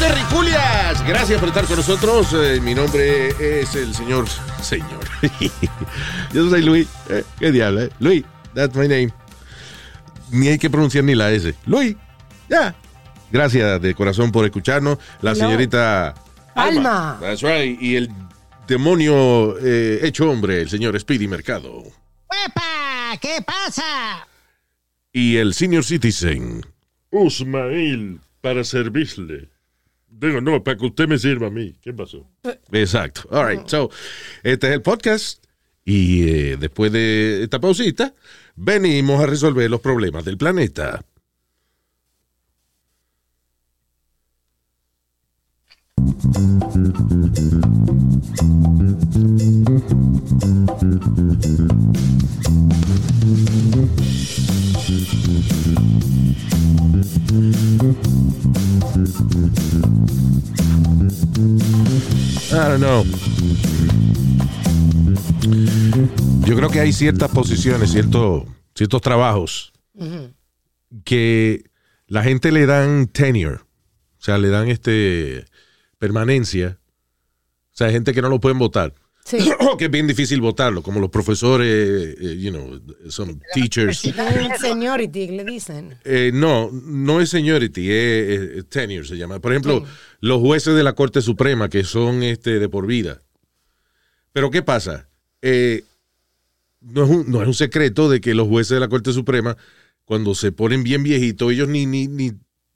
Hello, Terriculias. Gracias por estar con nosotros. Eh, mi nombre es el señor. Señor. Yo soy Luis. Eh, ¿Qué diablo? eh? Luis, that's my name. Ni hay que pronunciar ni la S. Luis. Ya. Gracias de corazón por escucharnos. La Hello. señorita. Alma. That's right. Y el demonio eh, hecho hombre, el señor Speedy Mercado. ¡Epa! ¿Qué pasa? Y el senior citizen. Usmail, para servirle. Digo, no, para que usted me sirva a mí. ¿Qué pasó? Exacto. All right. So, este es el podcast. Y eh, después de esta pausita, venimos a resolver los problemas del planeta. I don't know. Yo creo que hay ciertas posiciones, ciertos, ciertos trabajos que la gente le dan tenure, o sea, le dan este permanencia. O sea, hay gente que no lo pueden votar. Sí. que es bien difícil votarlo, como los profesores, eh, you know, some teachers. Seniority, le dicen. Eh, no, no es seniority, es, es- tenure se llama. Por ejemplo, los jueces de la Corte Suprema, que son este de por vida. Pero ¿qué pasa? Eh, no, es un, no es un secreto de que los jueces de la Corte Suprema, cuando se ponen bien viejitos, ellos ni, ni, ni,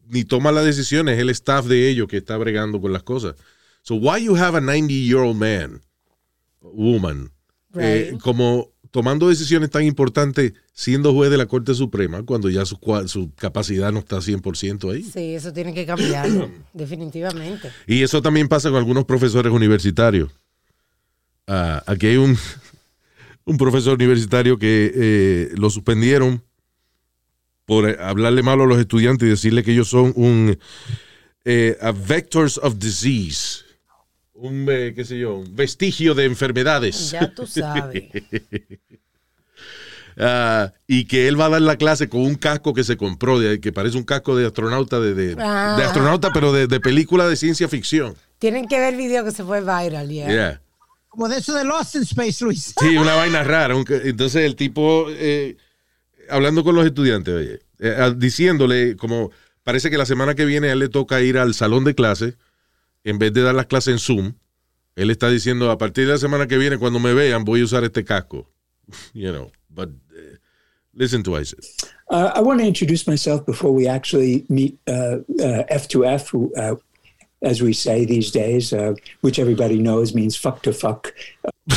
ni toman las decisiones, es el staff de ellos que está bregando con las cosas. So why you have a 90-year-old man, woman, eh, como tomando decisiones tan importantes siendo juez de la Corte Suprema cuando ya su, capacidad no está 100% ahí. Sí, eso tiene que cambiar, definitivamente. Y eso también pasa con algunos profesores universitarios. Ah, aquí hay un, un profesor universitario que eh, lo suspendieron por hablarle malo a los estudiantes y decirle que ellos son un eh, a vectors of disease. Un, eh, qué sé yo, un vestigio de enfermedades. Ya tú sabes. Ah, y que él va a dar la clase con un casco que se compró, de- que parece un casco de astronauta, de, de, Ah. de astronauta, pero de, de película de ciencia ficción. Tienen que ver el video que se fue viral, ya. Yeah. Como de eso de Lost in Space, Luis. Sí, una vaina rara. un- Entonces el tipo, eh, hablando con los estudiantes, oye, eh, ah, diciéndole, como parece que la semana que viene a él le toca ir al salón de clase, en vez de dar las clases en Zoom, él está diciendo, a partir de la semana que viene, cuando me vean, voy a usar este casco. You know, but eh, listen to Isaac. Uh, I want to introduce myself before we actually meet uh, uh, F2F, uh, as we say these days, uh, which everybody knows means fuck to fuck.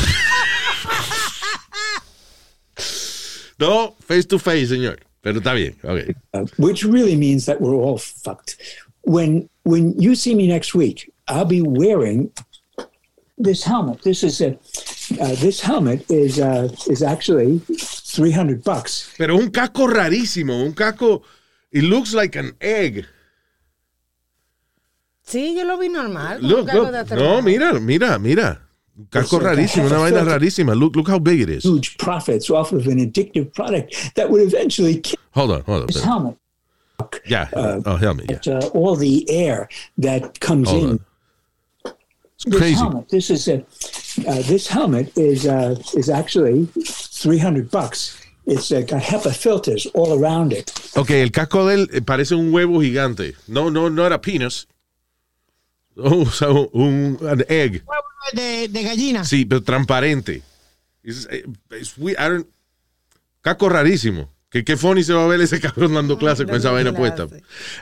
No, face to face, señor. Pero está bien, ok. uh, which really means that we're all fucked. When when you see me next week, I'll be wearing this helmet. This is a uh, this helmet is uh, is actually three hundred bucks. Pero un casco rarísimo, un casco, it looks like an egg. Sí, yo lo vi normal. Look, look. No, mira, mira, mira. Un casco It's like a rarísimo, una vaina rarísima. Look, look how big it is. Huge profits off of an addictive product that would eventually kill Hold on, hold on. this helmet. Yeah. oh, help me. Yeah. Uh, all the air that comes Hold in. on. This crazy. helmet. This is a. Uh, this helmet is uh, is actually three hundred bucks. It's uh, got HEPA filters all around it. Ok, el casco de él eh, parece un huevo gigante. No, no, no era penis. Oh, o sea, un an egg. De, de gallina. Sí, pero transparente. Es, eh, es we- I don't- casco rarísimo. Que qué funny se va a ver ese cabrón dando clase con esa vaina puesta.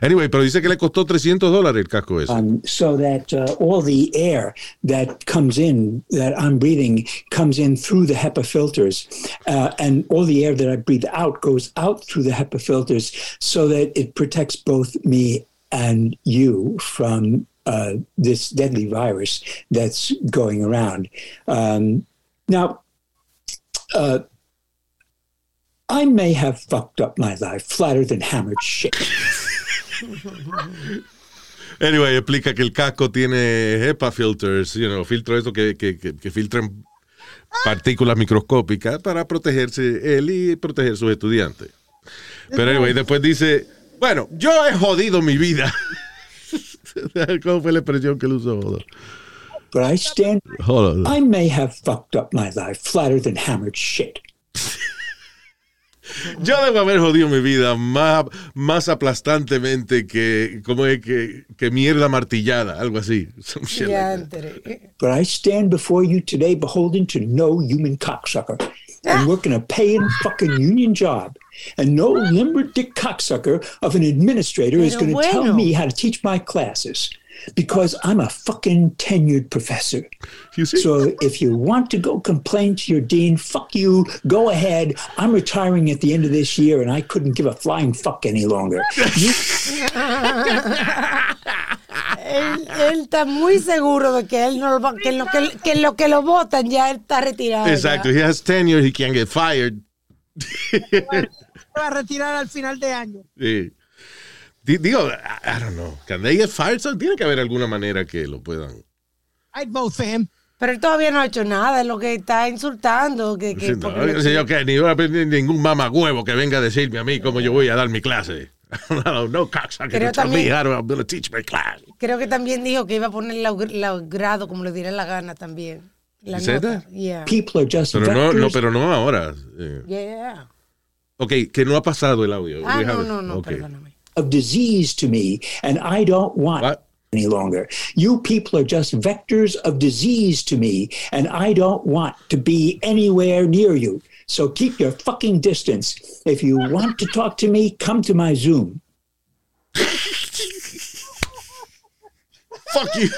Anyway, pero dice que le costó 300 dólares el casco ese. Um, so that uh, all the air that comes in that I'm breathing comes in through the HEPA filters, uh, and all the air that I breathe out goes out through the HEPA filters, so that it protects both me and you from uh, this deadly virus that's going around. Um, now, uh, I may have fucked up my life flatter than hammered shit. Anyway, explica que el casco tiene HEPA filters, you know, filtros esos que, que, que, que filtran partículas microscópicas para protegerse él y proteger sus estudiantes. Pero anyway, después dice, bueno, yo he jodido mi vida. ¿Cómo fue la expresión que él usó? Hold on. But I stand. Hold on. I may have fucked up my life flatter than hammered shit. Yo debo haber jodido mi vida más, más aplastantemente que, como es? Que, que mierda martillada, algo así. Like But I stand before you today beholden to no human cocksucker and ah. working a paying fucking union job. And no limber dick cocksucker of an administrator is going to tell me how to teach my classes because I'm a fucking tenured professor. You see? So if you want to go complain to your dean, fuck you, go ahead. I'm retiring at the end of this year and I couldn't give a flying fuck any longer. You Él, él está muy seguro de que él no lo que lo que, que lo que lo votan ya él está retirado. ya. He has tenure, he can't get fired. Va a retirar al final de año. Sí. Di- Digo, I, don't know. Can they get fired? So, tiene que haber alguna manera que lo puedan. I'd vote for him. Pero él todavía no ha hecho nada, es lo que está insultando. Que, que Sí, no, sé yo qué, ni voy a pedir ningún mamagüevo que venga a decirme a mí cómo yo voy a dar mi clase. no, no, me también- teach my class. Creo que también dijo que iba a poner la, la grado como le diera la gana también. La ¿He said nota. that? Yeah. people are just Pero no, no, pero no ahora. Eh, Yeah. ok, que no ha pasado el audio. Ah, no, no, no, ok. perdóname. Of disease to me, and I don't want What? any longer. You people are just vectors of disease to me, and I don't want to be anywhere near you. So keep your fucking distance. If you want to talk to me, come to my Zoom. Fuck you.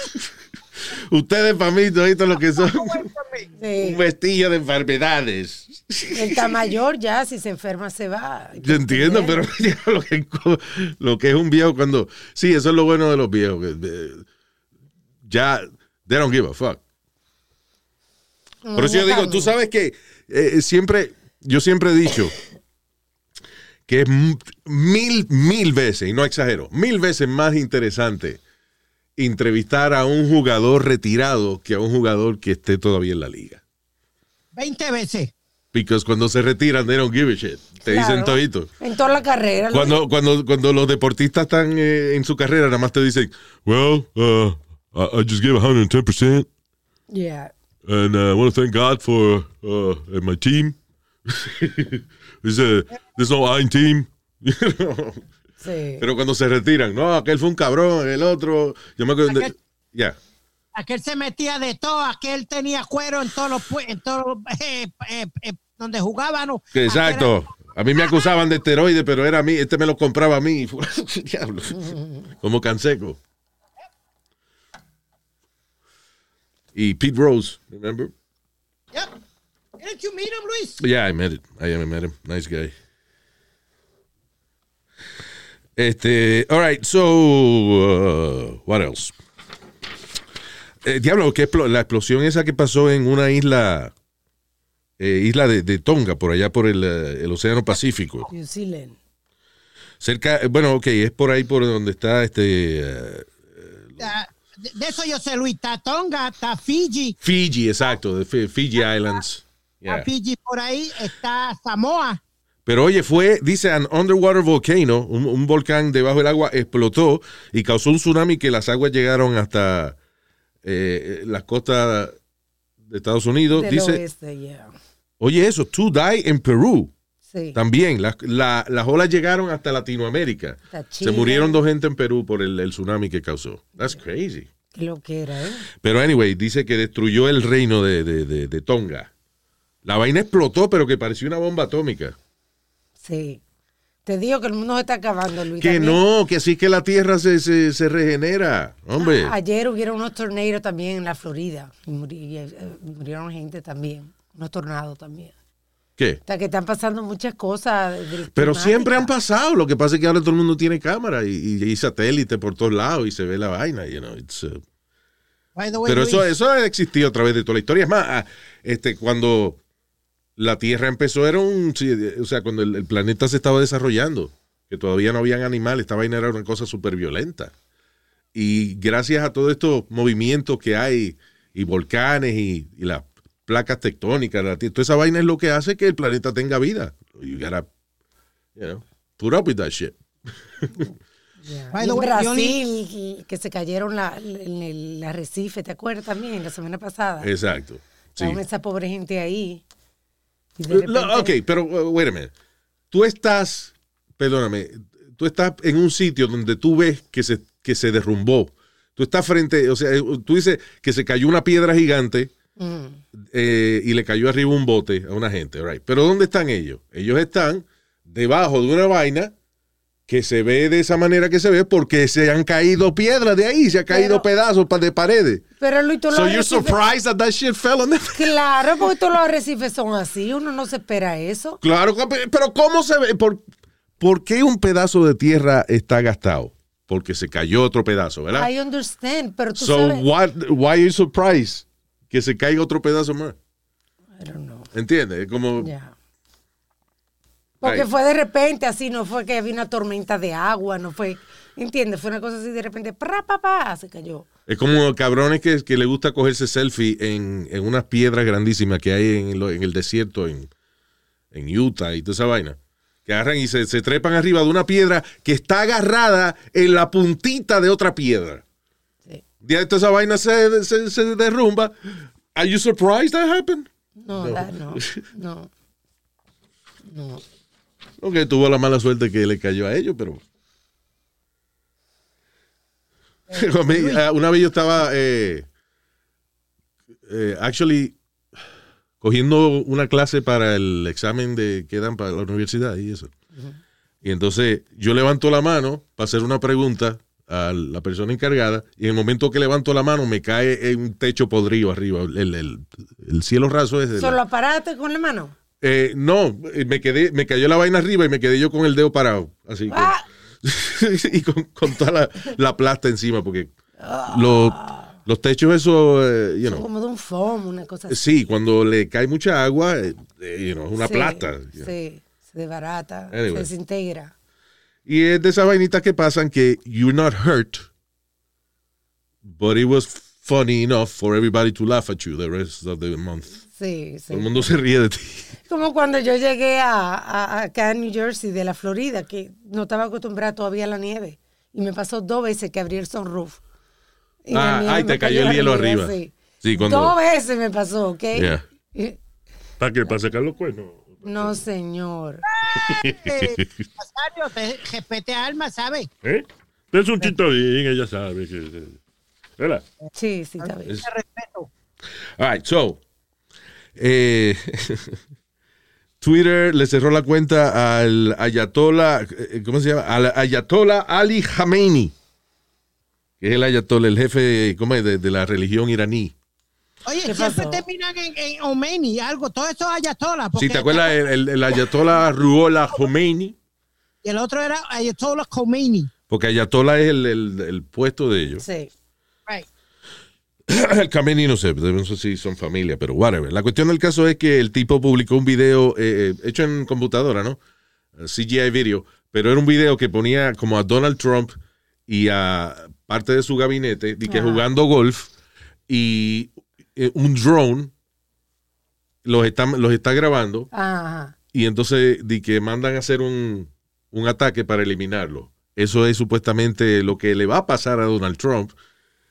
Ustedes, para mí, toditos lo que son Sí. un vestillo de enfermedades. Él está mayor ya, si se enferma se va. Yo entiendo, pero lo que, lo que es un viejo cuando... Sí, eso es lo bueno de los viejos. que, eh, ya, they don't give a fuck. Por eso yo digo, tú sabes que eh, siempre, yo siempre he dicho que es mil, mil veces, y no exagero, mil veces más interesante entrevistar a un jugador retirado que a un jugador que esté todavía en la liga. 20 veces. Porque cuando se retiran, they don't give a shit. Te Claro. dicen todito. En toda la carrera. lo- Cuando, cuando, cuando los deportistas están eh, en su carrera, nada más te dicen, well, uh, I, I just gave 110%, Yeah. and uh, I want to thank God for uh, my team. there's, a, there's no ein team. Sí. Pero cuando se retiran, no, aquel fue un cabrón, el otro. Yo me acuerdo. Ya. Aquel se metía de todo, aquel tenía cuero en todos los, en todos los- eh, eh, eh, donde jugaban. ¿no? Exacto. A mí me acusaban de esteroide, pero era a mí. Este me lo compraba a mí. Diablo. Como Canseco. Y Pete Rose, remember? Yep. Didn't you meet him, Luis? Yeah, I met it. I met him. Nice guy. Este, all right, so, uh, what else? Eh, diablo, ¿qué explo- la explosión esa que pasó en una isla, eh, isla de, de Tonga, por allá por el, eh, el Océano Pacífico. New Zealand. Cerca, eh, bueno, ok, es por ahí por donde está este Ah, de, de eso yo sé, Luis. Está Tonga, está Fiji. Fiji, exacto, de Fi- Fiji Islands. Está Yeah. Fiji por ahí. Está Samoa. Pero oye, fue, dice, an underwater volcano, un, un volcán debajo del agua explotó y causó un tsunami que las aguas llegaron hasta eh, las costas de Estados Unidos. Del dice, oeste, yeah. Oye eso, two die en Perú. Sí. También, las, la- las olas llegaron hasta Latinoamérica. Se murieron dos gente en Perú por el, el tsunami que causó. That's crazy. Lo que era, ¿eh? Pero anyway, dice que destruyó el reino de, de- de- de Tonga. La vaina explotó, pero que pareció una bomba atómica. Sí. Te digo que el mundo se está acabando, Luis. Que también. no, que así que la tierra se, se, se regenera. Hombre, A- Ayer hubieron unos tornados también en la Florida. Y, eh, murieron gente también. Unos tornados también. ¿Qué? O sea, que están pasando muchas cosas. Pero siempre han pasado. Lo que pasa es que ahora todo el mundo tiene cámara y, y, y satélite por todos lados y se ve la vaina. You know, it's, uh, way, Pero eso, Luis, eso ha existido a través de toda la historia. Es más, ah, este, cuando la Tierra empezó, era un. O sea, cuando el, el planeta se estaba desarrollando, que todavía no habían animales, esta vaina era una cosa súper violenta. Y gracias a todos estos movimientos que hay, y volcanes, y, y las placas tectónicas, la toda esa vaina es lo que hace que el planeta tenga vida. You gotta, you know, put up with that shit. Yeah. Y en Brasil, y que se cayeron la, en el arrecife, ¿te acuerdas también? La semana pasada. Exacto. Sí. Estaban esa pobre gente ahí. Y de Lo- repente- ok, pero uh, wait a minute. Tú estás, perdóname, tú estás en un sitio donde tú ves que se, que se derrumbó. Tú estás frente, o sea, eh, tú dices que se cayó una piedra gigante Mm. eh, y le cayó arriba un bote a una gente, right? Pero ¿dónde están ellos? Ellos están debajo de una vaina que se ve de esa manera que se ve porque se han caído piedras de ahí, se han caído Pero- pedazos de paredes. Pero Luis, todos So los you're arrecifes- surprised that that shit fell on them? Claro, porque todos los arrecifes son así. Uno no se espera eso. Claro, pero ¿cómo se ve? ¿Por, por qué un pedazo de tierra está gastado? Porque se cayó otro pedazo, ¿verdad? I understand, pero tú so, sabes. what, why are you surprised que se caiga otro pedazo más? I don't know. ¿Entiendes? Es Como. Porque Ay. fue de repente así, no fue que había una tormenta de agua, no fue, ¿entiendes? Fue una cosa así de repente, pra, pa, pa, se cayó. es como cabrones que, que le gusta cogerse selfie en, en unas piedras grandísimas que hay en, lo- en el desierto en, en Utah y toda esa vaina. Que agarran y se, se trepan arriba de una piedra que está agarrada en la puntita de otra piedra. Sí. De esa vaina se, se, se derrumba. Are you surprised that happened? No, no, no. No. Aunque tuvo la mala suerte que le cayó a ellos, pero. A mí, ah, una vez yo estaba, eh, eh, actually, cogiendo una clase para el examen de que dan para la universidad y eso. Y entonces yo levanto la mano para hacer una pregunta a la persona encargada y en el momento que levanto la mano me cae en un techo podrido arriba, el, el- el cielo raso es de la- ¿Solo aparaste con la mano? eh, no, eh, me quedé, me cayó la vaina arriba y me quedé yo con el dedo parado, así con- Ah. y con, con toda la, la plasta encima, porque lo- los techos eso, eh, you know, Como de un foam, una cosa así. sí, cuando le cae mucha agua, eh, eh, you know, es una Sí, plasta. Sí, se desbarata, Anyway. se desintegra. Y es de esas vainitas que pasan que you're not hurt, but it was funny enough for everybody to laugh at you the rest of the month. Sí, sí. Todo el mundo se ríe de ti. Como cuando yo llegué a, a- acá a New Jersey de la Florida, que no estaba acostumbrada todavía a la nieve. Y me pasó dos veces que abrí el sunroof. Y Ah, ay, me te cayó el la hielo nieve arriba. así. Sí, cuando- Dos veces me pasó, ¿ok? Yeah. ¿Para qué? ¿Para sacar los cuernos? No, señor. Nazario, respete Alma, ¿sabes? ¿Eh? Es un chito bien, ella sabe. ¿Verdad? Sí, sí, está bien. Respeto. All right, so. eh, Twitter le cerró la cuenta al Ayatollah, eh, ¿cómo se llama? Al Ayatollah Ali Khamenei, que es el Ayatollah, el jefe ¿cómo es? De, de la religión iraní. Oye, ¿Qué siempre pasó? terminan en, en Omeni, algo, todo eso es Ayatollah. Si te acuerdas, el, el- el Ayatollah Ruhollah Khomeini, Y el otro era Ayatollah Khomeini. porque Ayatollah es el, el- el puesto de ellos. Sí. Right. El Khamenei no sé, no sé si son familia, pero whatever. La cuestión del caso es que el tipo publicó un video eh, eh, hecho en computadora, ¿no? Eh, CGI video, pero era un video que ponía como a Donald Trump y a parte de su gabinete, y que jugando golf y eh, un drone los está, los está grabando Ajá. y entonces di que mandan a hacer un, un ataque para eliminarlo. Eso es supuestamente lo que le va a pasar a Donald Trump,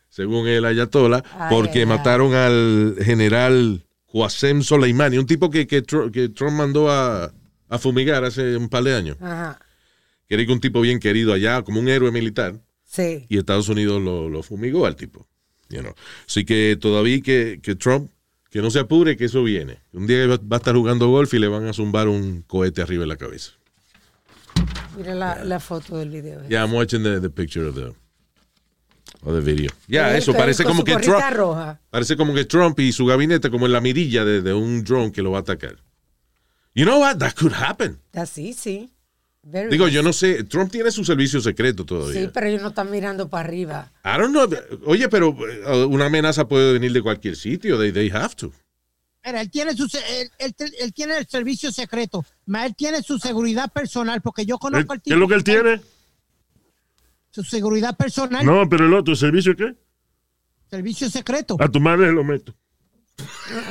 según el Ayatollah, Ay, porque ay, ay. mataron al general Qasem Soleimani, un tipo que, que, que Trump mandó a, a fumigar hace un par de años. Ajá. Que era un tipo bien querido allá, como un héroe militar, Sí. y Estados Unidos lo, lo fumigó al tipo. You know. Así que todavía que, que Trump, que no se apure, que eso viene. Un día va va a estar jugando golf y le van a zumbar un cohete arriba de la cabeza. Mira la, la foto del video. Yeah, I'm watching the, the picture of the, of the video. Ya, Él eso parece como que Trump, roja. parece como que Trump y su gabinete como en la mirilla de, de un drone que lo va a atacar. You know what? That could happen. Así, sí. Very Digo, yo no sé. Trump tiene su servicio secreto todavía. Sí, pero ellos no están mirando para arriba. I don't know. Oye, pero eh, una amenaza puede venir de cualquier sitio. They, they have to. Mira, él tiene su él, él- él tiene el servicio secreto, más él tiene su seguridad personal, porque yo conozco al ¿Qué es lo que él tiene? Su seguridad personal, No, pero el otro, ¿el servicio qué? servicio secreto. A tu madre lo meto.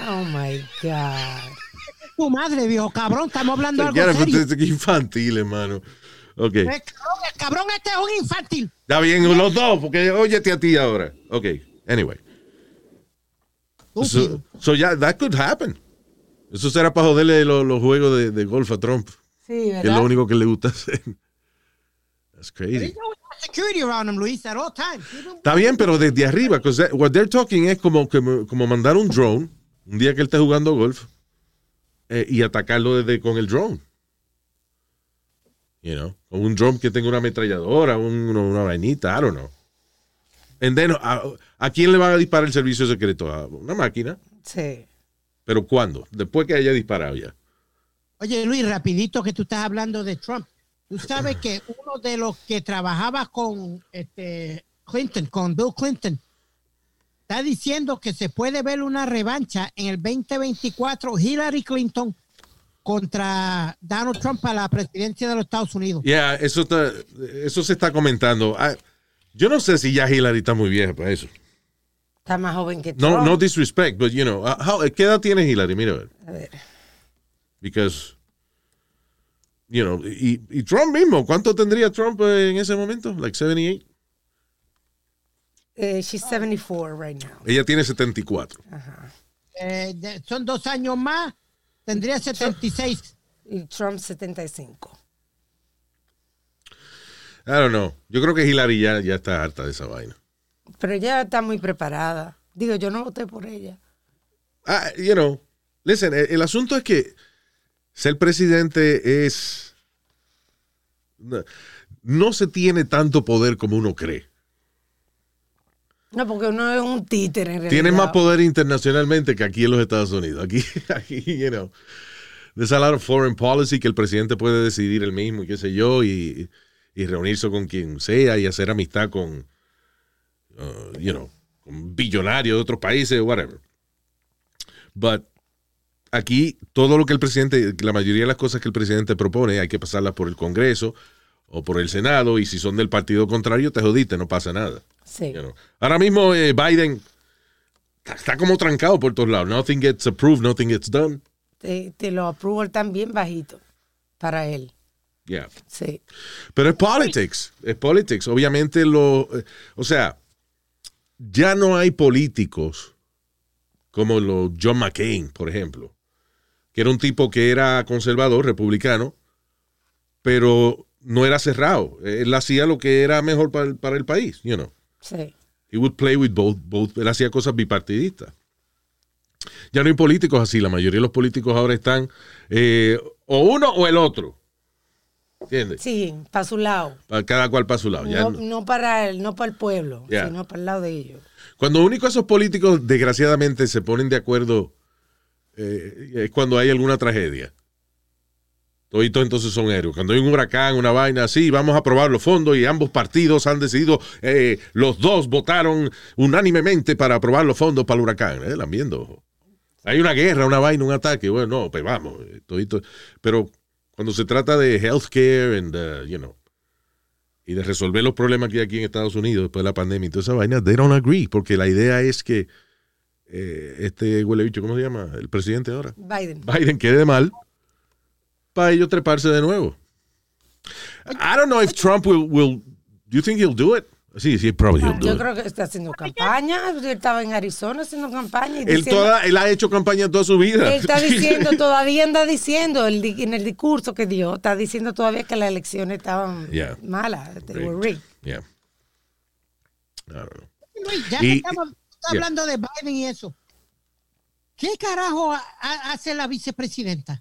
Oh my God. Tu madre, viejo cabrón, estamos hablando de algo pero serio. este- este infantil, hermano. Ok. El cabrón, el cabrón este es un infantil. Está bien, los dos, porque óyete a ti ahora. Ok. Anyway. So, so yeah, that could happen. Eso será para joderle los, los juegos de, de golf a Trump, Sí, que es ¿verdad? lo único que le gusta hacer. That's crazy. Security around him, Luis, at all times. Está bien, pero desde arriba, because that- what they're talking es como, como, como mandar un drone un día que él esté jugando golf eh, y atacarlo desde con el drone. You know, con un drone que tenga una ametralladora, un- una vainita, I don't know. And then, a, ¿a quién le van a disparar el servicio secreto? A una máquina. Sí. ¿Pero cuándo? Después que haya disparado ya. Oye, Luis, rapidito que tú estás hablando de Trump. Tú sabes que uno de los que trabajaba con este Clinton, con Bill Clinton, está diciendo que se puede ver una revancha en el 2024 Hillary Clinton contra Donald Trump para la presidencia de los Estados Unidos. Ya, eso, está- eso se está comentando. Ah, yo no sé si ya Hillary está muy vieja para eso. Está más joven que No, Trump. no disrespect, but you know, uh, how- ¿qué edad tiene Hillary? Mira, a ver. A ver. because you know y, y Trump mismo ¿cuánto tendría Trump en ese momento? like 78 Eh, she's 74 right now. ella tiene 74 Eh, de- son dos años más, tendría 76. Y Trump 75. I don't know yo creo que Hillary ya, ya está harta de esa vaina Pero ella está muy preparada. Digo, yo no voté por ella. ah, you know listen el, el asunto es que ser presidente es no, no se tiene tanto poder como uno cree No, porque uno es un títere en realidad. tiene más poder internacionalmente que aquí en los Estados Unidos. Aquí, aquí you know. There's a lot of foreign policy que el presidente puede decidir el mismo y qué sé yo y, y reunirse con quien sea y hacer amistad con uh, you know con billonarios de otros países whatever. But aquí todo lo que el presidente la mayoría de las cosas que el presidente propone hay que pasarlas por el Congreso o por el Senado y si son del partido contrario te jodiste no pasa nada Sí. you know. ahora mismo eh, Biden está- está como trancado por todos lados nothing gets approved nothing gets done Te, te lo apruebo también bajito para él. yeah Sí. Pero es politics, es politics. Obviamente lo, eh, o sea, ya no hay políticos como los John McCain, por ejemplo, que era un tipo que era conservador, republicano, pero no era cerrado. Él hacía lo que era mejor para el, para el país, you know. Sí. He would play with both, both. Él hacía cosas bipartidistas. Ya no hay políticos así. La mayoría de los políticos ahora están eh, o uno o el otro. ¿Entiendes? Sí, para su lado. Para cada cual para su lado. Ya No, no- no para el, no para el pueblo, Yeah. sino para el lado de ellos. Cuando único esos políticos, desgraciadamente, se ponen de acuerdo eh, es cuando hay alguna tragedia. Toditos entonces son héroes. Cuando hay un huracán, una vaina así, vamos a aprobar los fondos y ambos partidos han decidido, eh, los dos votaron unánimemente para aprobar los fondos para el huracán. Eh, la viendo. Hay una guerra, una vaina, un ataque. Bueno, no, pues vamos. eh, todito. Pero cuando se trata de healthcare and, uh, you know, y de resolver los problemas que hay aquí en Estados Unidos después de la pandemia y toda esa vaina, they don't agree, porque la idea es que eh, este huele bicho, ¿cómo se llama? El presidente ahora. Biden. Biden quede mal para ellos treparse de nuevo. I don't know if Trump will, will do you think he'll do it? Sí, sí, probably he'll do Yo it. creo que está haciendo campaña. Él estaba en Arizona haciendo campaña. Y Él, diciendo- toda, él ha hecho campaña toda su vida. él está diciendo, todavía anda diciendo el en el discurso que dio, está diciendo todavía que las elecciones estaban Yeah. malas. they were Rigged. Yeah. I don't know. Luis, ya Y- que estamos yeah. hablando de Biden y eso, ¿qué carajo ha- ha- hace la vicepresidenta?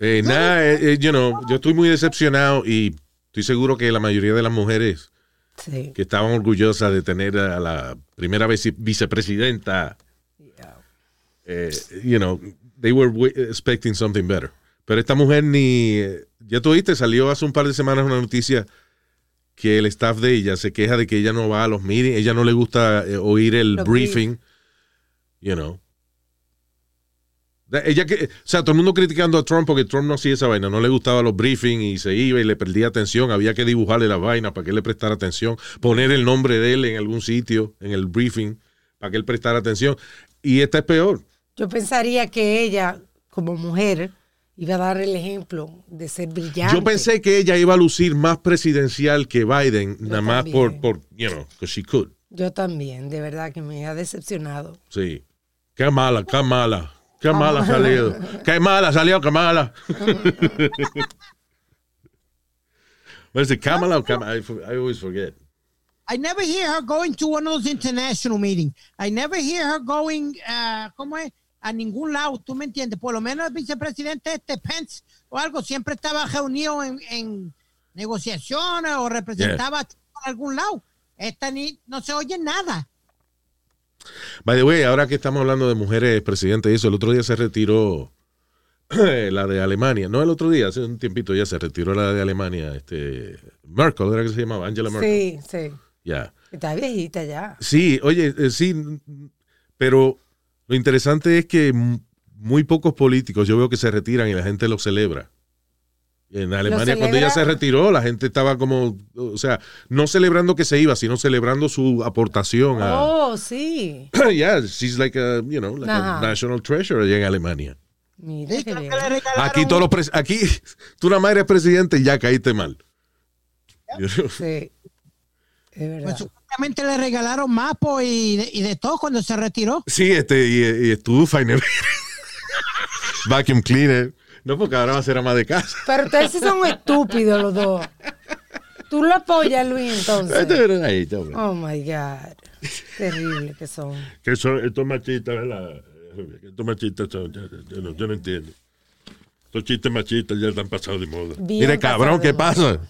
Eh, nada, eh, eh, you know, yo estoy muy decepcionado y estoy seguro que la mayoría de las mujeres Sí. que estaban orgullosas de tener a la primera vice- vicepresidenta, eh, you know, they were expecting something better. Pero esta mujer ni, eh, ya tú viste, salió hace un par de semanas una noticia que el staff de ella se queja de que ella no va a los meetings, ella no le gusta oír el Los briefing, you know. Ella que, o sea, todo el mundo criticando a Trump porque Trump no hacía esa vaina, no le gustaba los briefings y se iba y le perdía atención, había que dibujarle la vaina para que él le prestara atención, poner el nombre de él en algún sitio, en el briefing, para que él prestara atención. Y esta es peor. Yo pensaría que ella, como mujer, iba a dar el ejemplo de ser brillante. Yo pensé que ella iba a lucir más presidencial que Biden, nada más por, por, you know, because she could. Yo también, de verdad que me ha decepcionado. Sí. Qué mala, qué mala. Qué mala ha salido. Qué mala salió, qué mala. What is it, Kamala or Kamala? I, I always forget. I never hear her going to one of those international meetings. I never hear her going, uh, ¿cómo es? A ningún lado, ¿tú me entiendes? Por lo menos el vicepresidente este Pence o algo siempre estaba reunido en, en negociaciones o representaba a algún lado. Esta ni, no se oye nada. By the way, ahora que estamos hablando de mujeres presidentes y eso, el otro día se retiró la de Alemania. No el otro día, hace un tiempito ya se retiró la de Alemania. Este, Merkel, ¿era que se llamaba? Angela Merkel. Sí, sí. Ya. Está viejita ya. Sí, oye, eh, sí, pero lo interesante es que muy pocos políticos yo veo que se retiran y la gente lo celebra. En Alemania, cuando ella se retiró, la gente estaba como, o sea, no celebrando que se iba, sino celebrando su aportación a. Oh, sí. yeah, she's like a, you know, like a Ajá. national treasure allá en Alemania. Mira qué bien. que le regalaron- Aquí todos los pres- aquí tú nada más eres presidente y ya caíste mal. Sí. Es verdad. Pues supuestamente le regalaron mapos y, de- y de todo cuando se retiró. Sí, este, y, y estufa y nevera. Vacuum cleaner. No, porque ahora va a ser ama de casa. Pero ustedes sí son estúpidos los dos. Tú lo apoyas, Luis, entonces. Ahí. Oh my God. Terrible que son. Que son estos machistas, ¿verdad? Estos machistas son, yo, yo- yo no, yo no entiendo. Estos chistes machistas ya están pasados de moda. Bien Mire, cabrón, ¿qué pasa?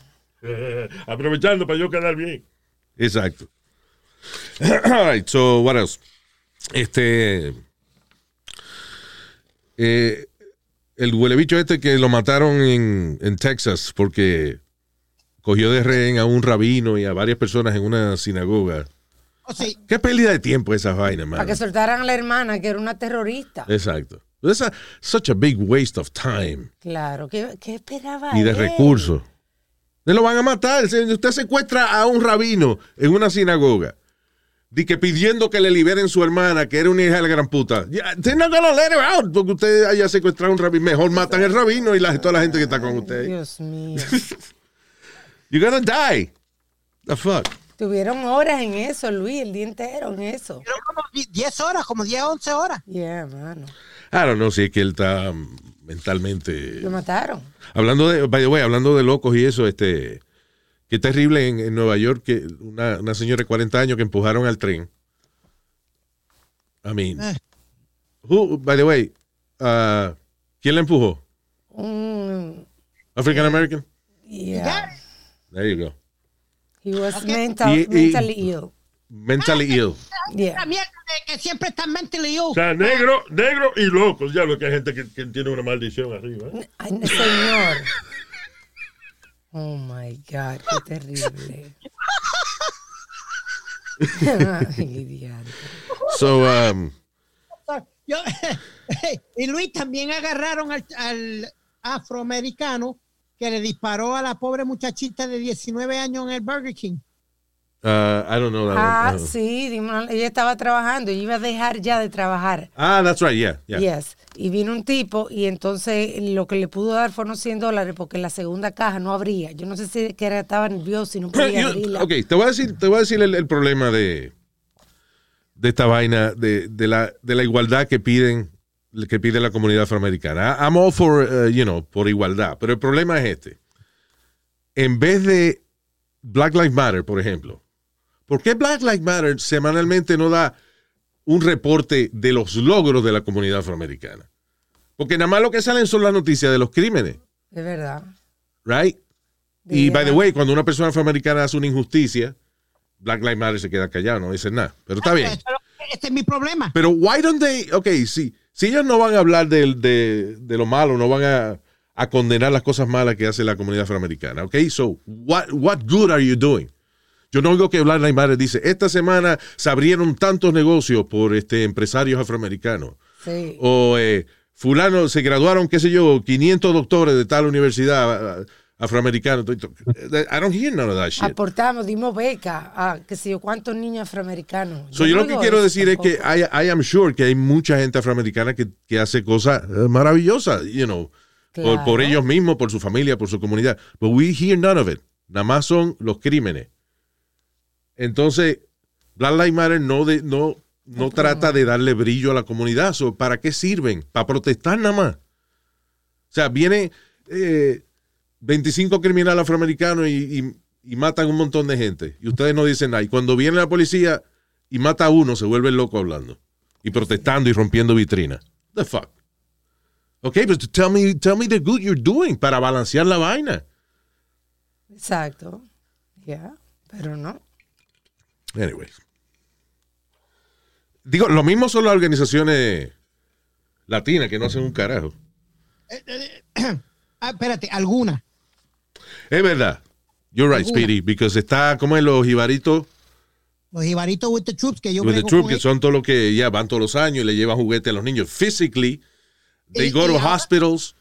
Eh, aprovechando para yo quedar bien. Exacto. All right, so what else? Este. eh, el huelebicho este que lo mataron en, en Texas porque cogió de rehén a un rabino y a varias personas en una sinagoga. O sea, Qué pérdida de tiempo esas vainas, Para que man. soltaran a la hermana, que era una terrorista. Exacto. A- such a big waste of time Claro. ¿Qué, qué esperaba y de él? recursos. Le lo van a matar. Usted secuestra a un rabino en una sinagoga. Di que pidiendo que le liberen su hermana, que era una hija de la gran puta. Ya, They're not gonna let her out porque usted haya secuestrado a un rabino. Mejor matan al rabino y la, toda la gente que está con usted. Dios mío. You're gonna die. The fuck. Tuvieron horas en eso, Luis, el día entero en eso. fueron como 10 horas, como 10, 11 horas. Yeah, mano. I don't know si es que él está mm, mentalmente. Lo mataron. Hablando de, by the way, hablando de locos y eso, este, qué terrible en, en Nueva York que una, una señora de 40 años que empujaron al tren. I mean, Eh. who, by the way, uh, ¿quién la empujó? Un- African American. yeah. There you go. He was Okay. mental, Y- y- mentally ill. Mentally ill. Yeah. La mierda de que siempre están mentally ill. O sea, negro, negro y locos. Ya lo que hay gente que, que tiene una maldición arriba. ¿eh? Ay, señor. Oh my God, qué terrible. So, um, Yo- y Luis también agarraron al, al afroamericano que le disparó a la pobre muchachita de 19 años en el Burger King. Uh, I don't know that Ah, one. Uh, sí, ella estaba trabajando, ella iba a dejar ya de trabajar. Ah, that's right, yeah, yeah. Yes. Y vino un tipo y entonces lo que le pudo dar fueron 100 dólares porque la segunda caja no abría. Yo no sé si que era, estaba nervioso y no podía Yo- abrirla. ok, te voy a decir, te voy a decir el, el problema de, de esta vaina, de, de la, de la igualdad que piden, que pide la comunidad afroamericana. I'm all for, uh, you know, por igualdad, pero el problema es este. En vez de Black Lives Matter, por ejemplo, ¿por qué Black Lives Matter semanalmente no da un reporte de los logros de la comunidad afroamericana? Porque nada más lo que salen son las noticias de los crímenes, De verdad. right? Y by the way, cuando una persona afroamericana hace una injusticia, Black Lives Matter se queda callado, no dice nada. Pero está bien. Es Este es mi problema. Pero why don't they, ok, si, Si ellos no van a hablar del- de, de lo malo, no van a, a condenar las cosas malas que hace la comunidad afroamericana, ¿ok? So, what, what good are you doing? Yo no oigo que Black Lives Matter dice, esta semana se abrieron tantos negocios por este, empresarios afroamericanos. Sí. O eh, fulano, se graduaron, qué sé yo, 500 doctores de tal universidad afroamericana. I don't hear none of that shit. Aportamos, dimos beca a que sé yo cuántos niños afroamericanos. So, yo no lo que quiero decir es que tampoco. I, I am sure que hay mucha gente afroamericana que, que hace cosas eh, maravillosas, you know, por, Claro. por ellos mismos, por su familia, por su comunidad. But we hear none of it. Nada más son los crímenes. Entonces, Black Lives Matter no, de, no, no trata de darle brillo a la comunidad. So, ¿Para qué sirven? Para protestar nada más. O sea, viene eh, 25 criminales afroamericanos y, y- y matan un montón de gente. Y ustedes no dicen nada. Y cuando viene la policía y mata a uno, se vuelve loco hablando. Y protestando y rompiendo vitrinas. The fuck. Ok, but tell me, tell me the good you're doing para balancear la vaina. Exacto. Ya, pero no. Anyway. Digo, lo mismo son las organizaciones latinas que no hacen un carajo. Ah, espérate, alguna. Es verdad. You're right, Alguna. Speedy, because está como en los jibaritos Los jibaritos with the troops que yo with the brego troop, con que son todos los que ya van todos los años y le llevan juguetes a los niños. Physically, they Y- go y to ahora- hospitals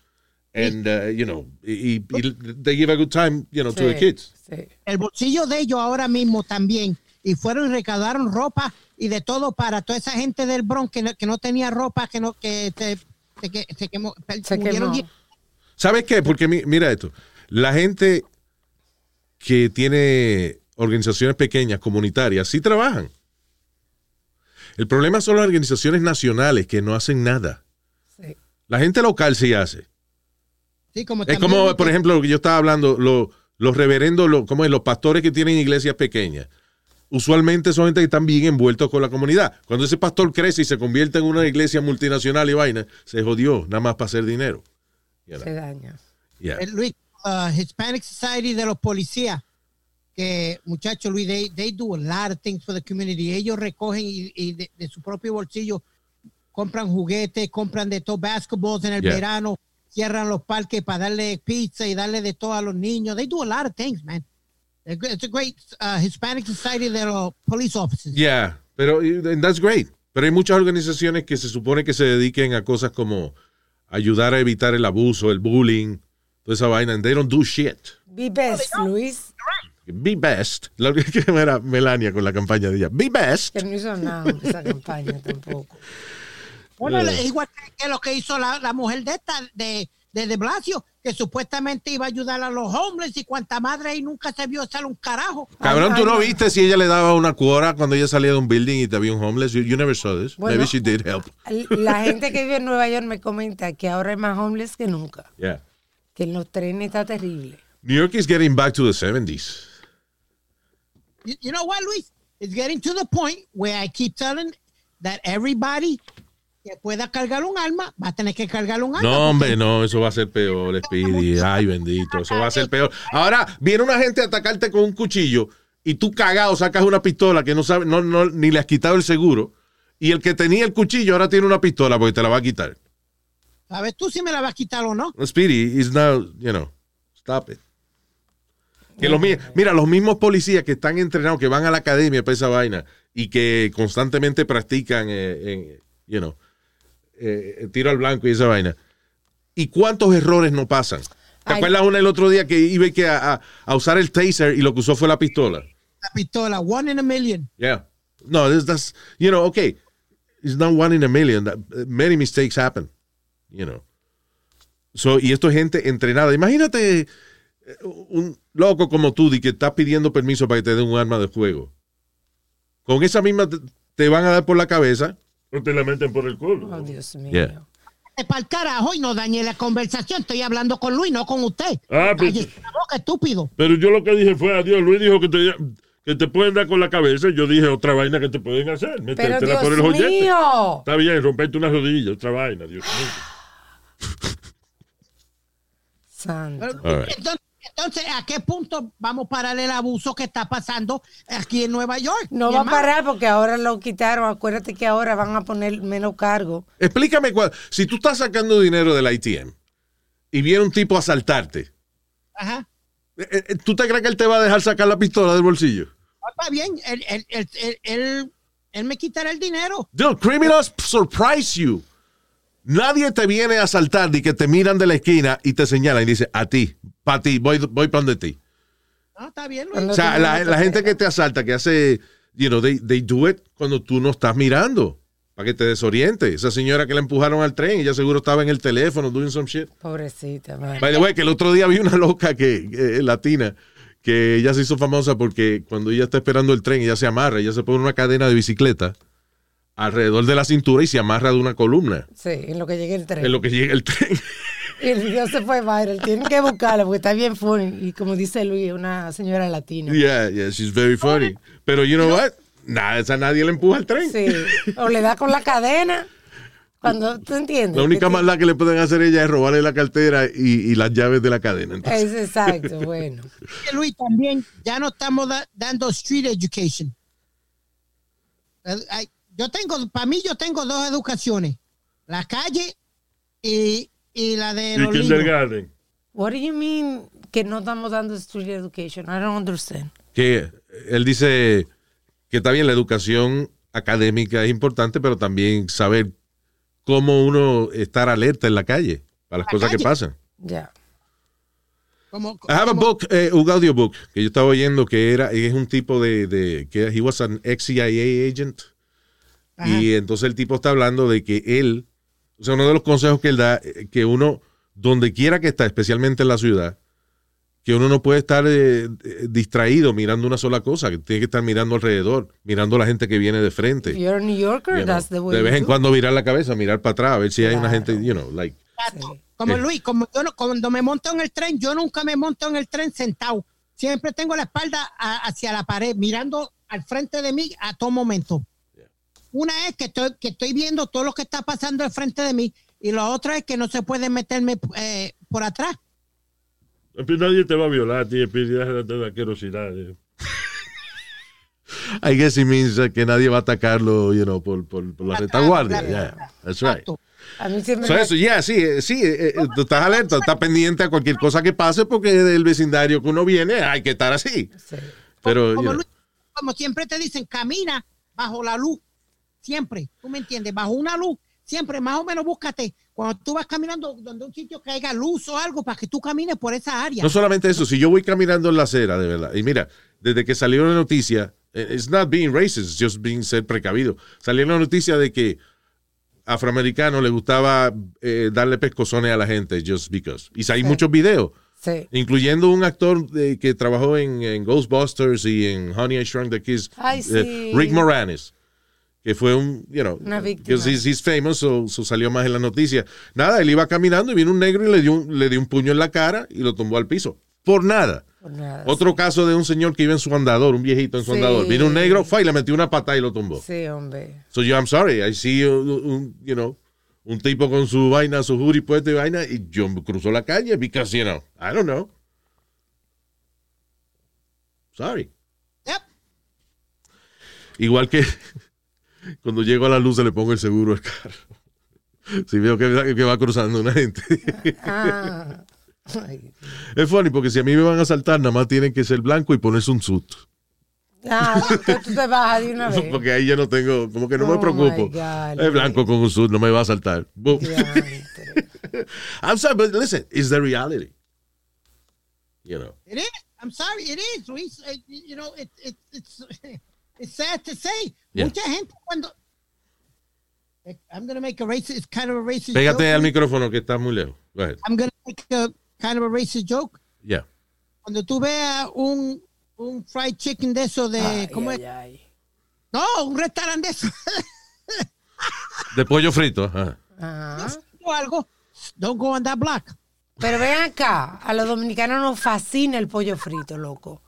and, uh, you know, y, y they give a good time, you know, to the kids. sí. el bolsillo de ellos ahora mismo también. Y fueron y recaudaron ropa y de todo para toda esa gente del Bronx que no, que no tenía ropa, que no que se, se, que- se quemó. Se murieron quemó. ¿Sabes qué? Porque mi- mira esto. La gente que tiene organizaciones pequeñas, comunitarias, sí trabajan. El problema son las organizaciones nacionales que no hacen nada. Sí. La gente local sí hace. Sí, como Es como, por ejemplo, lo que yo estaba hablando, lo- los reverendos, lo- ¿cómo es? los pastores que tienen iglesias pequeñas. Usualmente son gente que están bien envueltos con la comunidad. Cuando ese pastor crece y se convierte en una iglesia multinacional y vaina, se jodió nada más para hacer dinero. You know? Se daña. Yeah. Luis, uh, Hispanic Society de los policías, que muchachos, Luis, they, they do a lot of things for the community. Ellos recogen y, y de, de su propio bolsillo compran juguetes, compran de todo basketballs en el Yeah. verano, cierran los parques para darle pizza y darle de todo a los niños. They do a lot of things, man. It's a great uh, Hispanic Society de los police officers. Yeah, pero and that's great. Pero hay muchas organizaciones que se supone que se dediquen a cosas como ayudar a evitar el abuso, el bullying, toda esa vaina, and they don't do shit. Be best, Luis. Be best. Lo que que era Melania con la campaña de ella. Be best. Que no hizo nada esa campaña tampoco. Bueno, es igual que, que lo que hizo la, la mujer de esta, de, de, de Blasio, que supuestamente iba a ayudar a los homeless y cuanta madre y nunca se vio hacer un carajo. Cabrón, ¿tú no viste si ella le daba una cuora cuando ella salía de un building y te había un homeless? You, you never saw this. Bueno. Maybe she did help. La gente que vive en Nueva York me comenta que ahora es más homeless que nunca. Yeah. Que en los trenes está terrible. New York is getting back to the 70s. You, you know what, Luis? It's getting to the point where I keep telling that everybody que pueda cargar un arma va a tener que cargar un arma. No, hombre, no, eso va a ser peor, Speedy. Ay, bendito, eso va a ser peor. Ahora, viene una gente a atacarte con un cuchillo y tú cagado sacas una pistola que no sabe, no, no, ni le has quitado el seguro. Y el que tenía el cuchillo ahora tiene una pistola porque te la va a quitar. ¿Sabes tú si me la vas a quitar o no? Speedy is now, you know, stop it. Que los, mi- mira, los mismos policías que están entrenados, que van a la academia para esa vaina y que constantemente practican, eh, en, you know, eh, tiro al blanco y esa vaina. ¿Y cuántos errores no pasan? ¿Te Ay. acuerdas una el otro día que iba que a, a- a usar el taser y lo que usó fue la pistola? La pistola, one in a million. Yeah. No, this, that's, you know, okay. It's not one in a million. That- many mistakes happen, you know. So, y esto es gente entrenada. Imagínate eh, un loco como tú y que estás pidiendo permiso para que te den un arma de fuego. Con esa misma te, te van a dar por la cabeza. No te la meten por el culo. Oh, Dios mío. Yeah. Para el carajo y no dañe la conversación. Estoy hablando con Luis, no con usted. Ah, pues- la boca, estúpido. Pero yo lo que dije fue adiós. Luis dijo que te, que te pueden dar con la cabeza. y Yo dije otra vaina que te pueden hacer. Pero Metértela Dios por el joyete. mío. Está bien, romperte una rodilla, otra vaina, Dios mío. Santo. All right. Entonces, Entonces, ¿a qué punto vamos a parar el abuso que está pasando aquí en Nueva York? No va a parar porque ahora lo quitaron. Acuérdate que ahora van a poner menos cargo. Explícame, cuál- si tú estás sacando dinero del ITM y viene un tipo a asaltarte, Ajá. eh, eh, ¿tú te crees que él te va a dejar sacar la pistola del bolsillo? Ah, Está bien, él, él, él, él, él- él me quitará el dinero. Dude, criminals surprise you. Nadie te viene a asaltar ni que te miran de la esquina y te señalan y dice, a ti, para ti, voy, voy para donde ti. Ah, está bien, Luis. O sea, la, la te gente que te asalta, que hace, you know, they, they do it cuando tú no estás mirando, para que te desoriente. Esa señora que la empujaron al tren, ella seguro estaba en el teléfono doing some shit. Pobrecita, man. By the way, que el otro día vi una loca que, eh, latina, que ella se hizo famosa porque cuando ella está esperando el tren, ella se amarra, ella se pone una cadena de bicicleta alrededor de la cintura y se amarra de una columna. Sí, en lo que llegue el tren. En lo que llega el tren. Y el video se fue viral. Tienen que buscarlo porque está bien funny. Y como dice Luis, una señora latina. yeah, yeah, she's very funny. Pero you know what? Nada, esa nadie le empuja al tren. Sí. O le da con la cadena. Cuando, ¿tú entiendes? La única maldad que le pueden hacer a ella es robarle la cartera y, y las llaves de la cadena. Entonces, Es exacto, bueno. Luis, también ya no estamos da- dando street education. Eh, ay, Yo tengo, para mí yo tengo dos educaciones. La calle y, y la de los niños. kindergarten. What do you mean que no estamos dando street education? I don't understand. que él dice que está bien, la educación académica es importante, pero también saber cómo uno estar alerta en la calle para las La cosas que pasan. Ya. Como, I have a book, eh, un audiobook que yo estaba oyendo que era, es un tipo de, de que he was an ex CIA agent. Ajá. Y entonces el tipo está hablando de que él, o sea, uno de los consejos que él da, eh, que uno, donde quiera que está, especialmente en la ciudad, que uno no puede estar eh, eh, distraído mirando una sola cosa, que tiene que estar mirando alrededor, mirando a la gente que viene de frente. If you're a New Yorker, you know. that's the way de vez en do. cuando mirar la cabeza, mirar para atrás, a ver si hay una Claro. gente, you know, like. Exacto. Como Eh. Luis, como yo no- cuando me monto en el tren, yo nunca me monto en el tren sentado. Siempre tengo la espalda a- hacia la pared, mirando al frente de mí a todo momento. Una es que estoy, que estoy viendo todo lo que está pasando al frente de mí y la otra es que no se puede meterme eh, por atrás. Nadie te va a violar, tío. La querosidad. I guess it means uh, que nadie va a atacarlo, you know, por, por, por la retaguardia. claro. Yeah, that's right. Exacto. A mí siempre So me- eso, yeah, sí, eh, sí, eh, eh, tú estás alerta, estás pendiente a cualquier cosa que pase porque del vecindario que uno viene hay que estar así. Sí. Pero, you como, know, Luis, como siempre te dicen, camina bajo la luz. Siempre, tú me entiendes, bajo una luz. Siempre, más o menos, búscate. Cuando tú vas caminando donde un sitio que haya luz o algo para que tú camines por esa área. no solamente eso, si yo voy caminando en la acera, de verdad, y mira, desde que salió la noticia, eh, it's not being racist, it's just being ser precavido. Salió la noticia de que afroamericano le gustaba eh, darle pescozones a la gente just because. Y hay Sí. muchos videos. Sí. incluyendo un actor que trabajó en, en Ghostbusters y en Honey I Shrunk the Kids, Ay, eh. Rick Moranis, que fue un, you know, Una víctima. because he's, he's famous, so, so salió más en la noticia. Nada, él iba caminando y vino un negro y le dio un, le dio un puño en la cara y lo tumbó al piso. Por nada. Por nada. Otro caso de un señor que iba en su andador, un viejito en su Sí. andador. Vino un negro, fue y le metió una patada y lo tumbó. Sí, hombre. So yo, I'm sorry, I see, un, un, you know, un tipo con su vaina, su hoodie puesto y vaina, y yo cruzo la calle because, you know, I don't know. Sorry. Yep. Igual que cuando llego a la luz se le pongo el seguro al carro. Si veo que, que va cruzando una gente. Ah. Es funny porque si a mí me van a saltar, nada más tienen que ser blanco y ponerse un suit. Ah, entonces tú te bajas de una vez. Porque ahí yo no tengo, como que no me Oh, preocupo. God, Es blanco con un suit, no me va a saltar. Boom. Diantre. I'm sorry, but listen, it's the reality. You know. It is. I'm sorry, it is, Luis. Uh, you know, it, it, it's it's sad to say. Yeah. Mucha gente cuando I'm gonna make a racist, it's kind of a racist Pégate joke. al micrófono que está muy lejos. Go ahead. I'm gonna make a kind of a racist joke. Yeah. Cuando tú veas un un fried chicken de eso de Ay, ¿cómo ay, es? ay. No, un restaurante de eso. De pollo frito. ajá. Algo. Don't go on that block. Pero ven acá, a los dominicanos nos fascina el pollo frito, loco.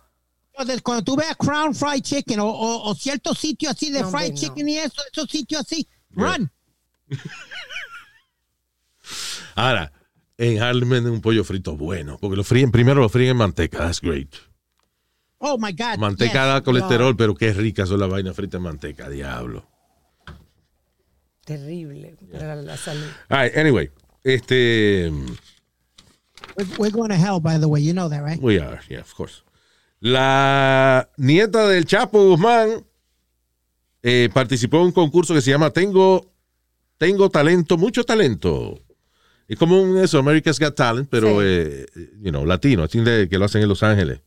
Cuando tú veas Crown Fried Chicken o, o, o ciertos sitios así de No, fried hombre, no. chicken y eso, esos sitios así, Yeah. run. Ahora, en Harlem venden un pollo frito bueno. Porque lo fríen, primero lo fríen en manteca. That's great. Oh my God. Manteca yes. da colesterol, pero qué ricas son las vainas fritas en manteca, diablo. Terrible para la salud. All right, anyway. Este. We're, we're going to hell, by the way. You know that, right? We are, yeah, of course. La nieta del Chapo Guzmán eh, participó en un concurso que se llama Tengo, Tengo talento, mucho talento. Es como un eso, America's Got Talent, pero, Sí. eh, you know, latino, así de que lo hacen en Los Ángeles.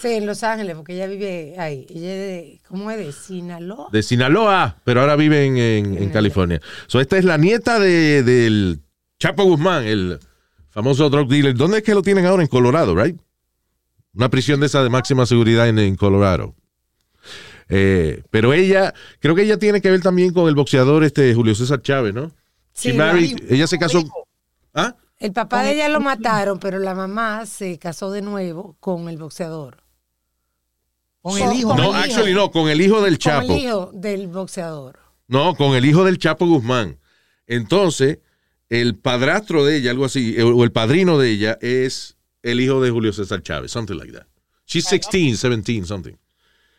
Sí, en Los Ángeles, porque ella vive ahí. Ella es de, ¿cómo es? De Sinaloa. De Sinaloa, pero ahora vive en, en- en California. So, esta es la nieta de- del Chapo Guzmán, el famoso drug dealer. ¿Dónde es que lo tienen ahora? En Colorado, right? Una prisión de esa de máxima seguridad en, en Colorado. Eh, pero ella, creo que ella tiene que ver también con el boxeador este Julio César Chávez, ¿no? Sí, She married- la- ella se casó. ¿Ah? El papá de ella lo mataron, pero la mamá se casó de nuevo con el boxeador. Con el hijo. No, el hijo. actually no, con el hijo del Chapo. Con el hijo del boxeador. No, con el hijo del Chapo Guzmán. Entonces, el padrastro de ella, algo así, eh, o el padrino de ella es el hijo de Julio César Chávez, something like that. She's 16, 17, something.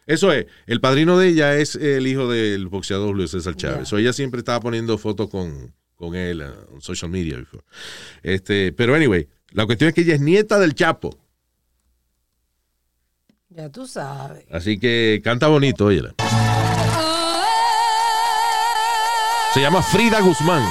Eso es, el padrino de ella es el hijo del boxeador Julio César Chávez. So, ella siempre estaba poniendo fotos con, con él en social media. before. Este, pero anyway, la cuestión es que ella es nieta del Chapo. Ya tú sabes. Así que canta bonito, óyela. Se llama Frida Guzmán.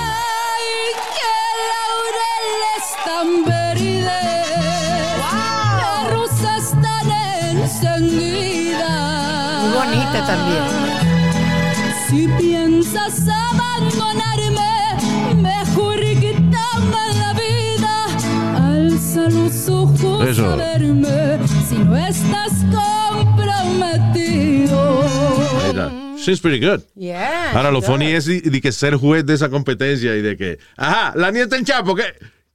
También. Si piensas abandonarme, mejor quítame la vida. Alza los ojos Eso. a verme si no estás comprometido. She's pretty good. Yeah. Ahora, lo funny es de, que ser juez de esa competencia y de que, ajá, la nieta del Chapo, ¿qué,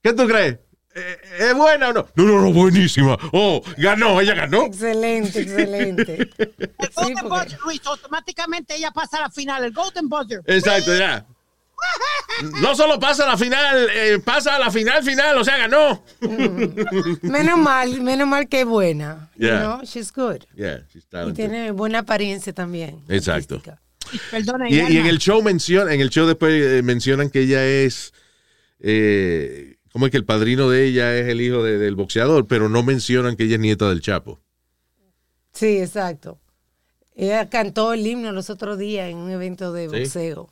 qué tú crees? Eh, ¿Es buena o no? No, no, no, buenísima. Oh, ganó, ella ganó. Excelente, excelente. El Sí, Golden porque- Buzzer, Luis, automáticamente ella pasa a la final. El Golden Buzzer. Exacto, ya. No solo pasa a la final, eh, pasa a la final final, o sea, ganó. menos mal, menos mal que es buena. You Yeah. know, she's good. Yeah, she's Y tiene buena apariencia también. Exacto. Perdona, Y, y en el show menciona, en el show después eh, mencionan que ella es, eh, como es que el padrino de ella es el hijo de- del boxeador, pero no mencionan que ella es nieta del Chapo. Sí, exacto. Ella cantó el himno los otros días en un evento de Sí. boxeo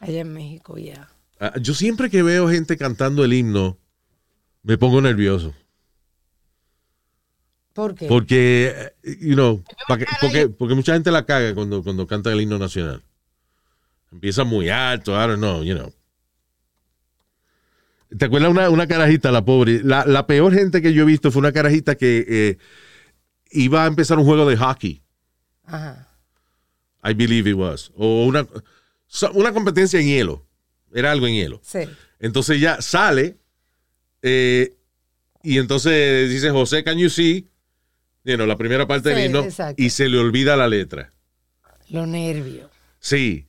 allá en México, ya. Ah, Yo siempre que veo gente cantando el himno, me pongo nervioso. ¿Por qué? Porque, eh, you know, porque, porque mucha gente la caga cuando, cuando canta el himno nacional. Empieza muy alto, I don't know, you know. ¿Te acuerdas una, una carajita, la pobre? La, la peor gente que yo he visto fue una carajita que eh, iba a empezar un juego de hockey. Ajá. I believe it was. O una, una competencia en hielo. Era algo en hielo. Sí. Entonces ya sale eh, y entonces dice José, can you see? You know, la primera parte Sí, del himno exacto. y se le olvida la letra. Los nervios. Sí.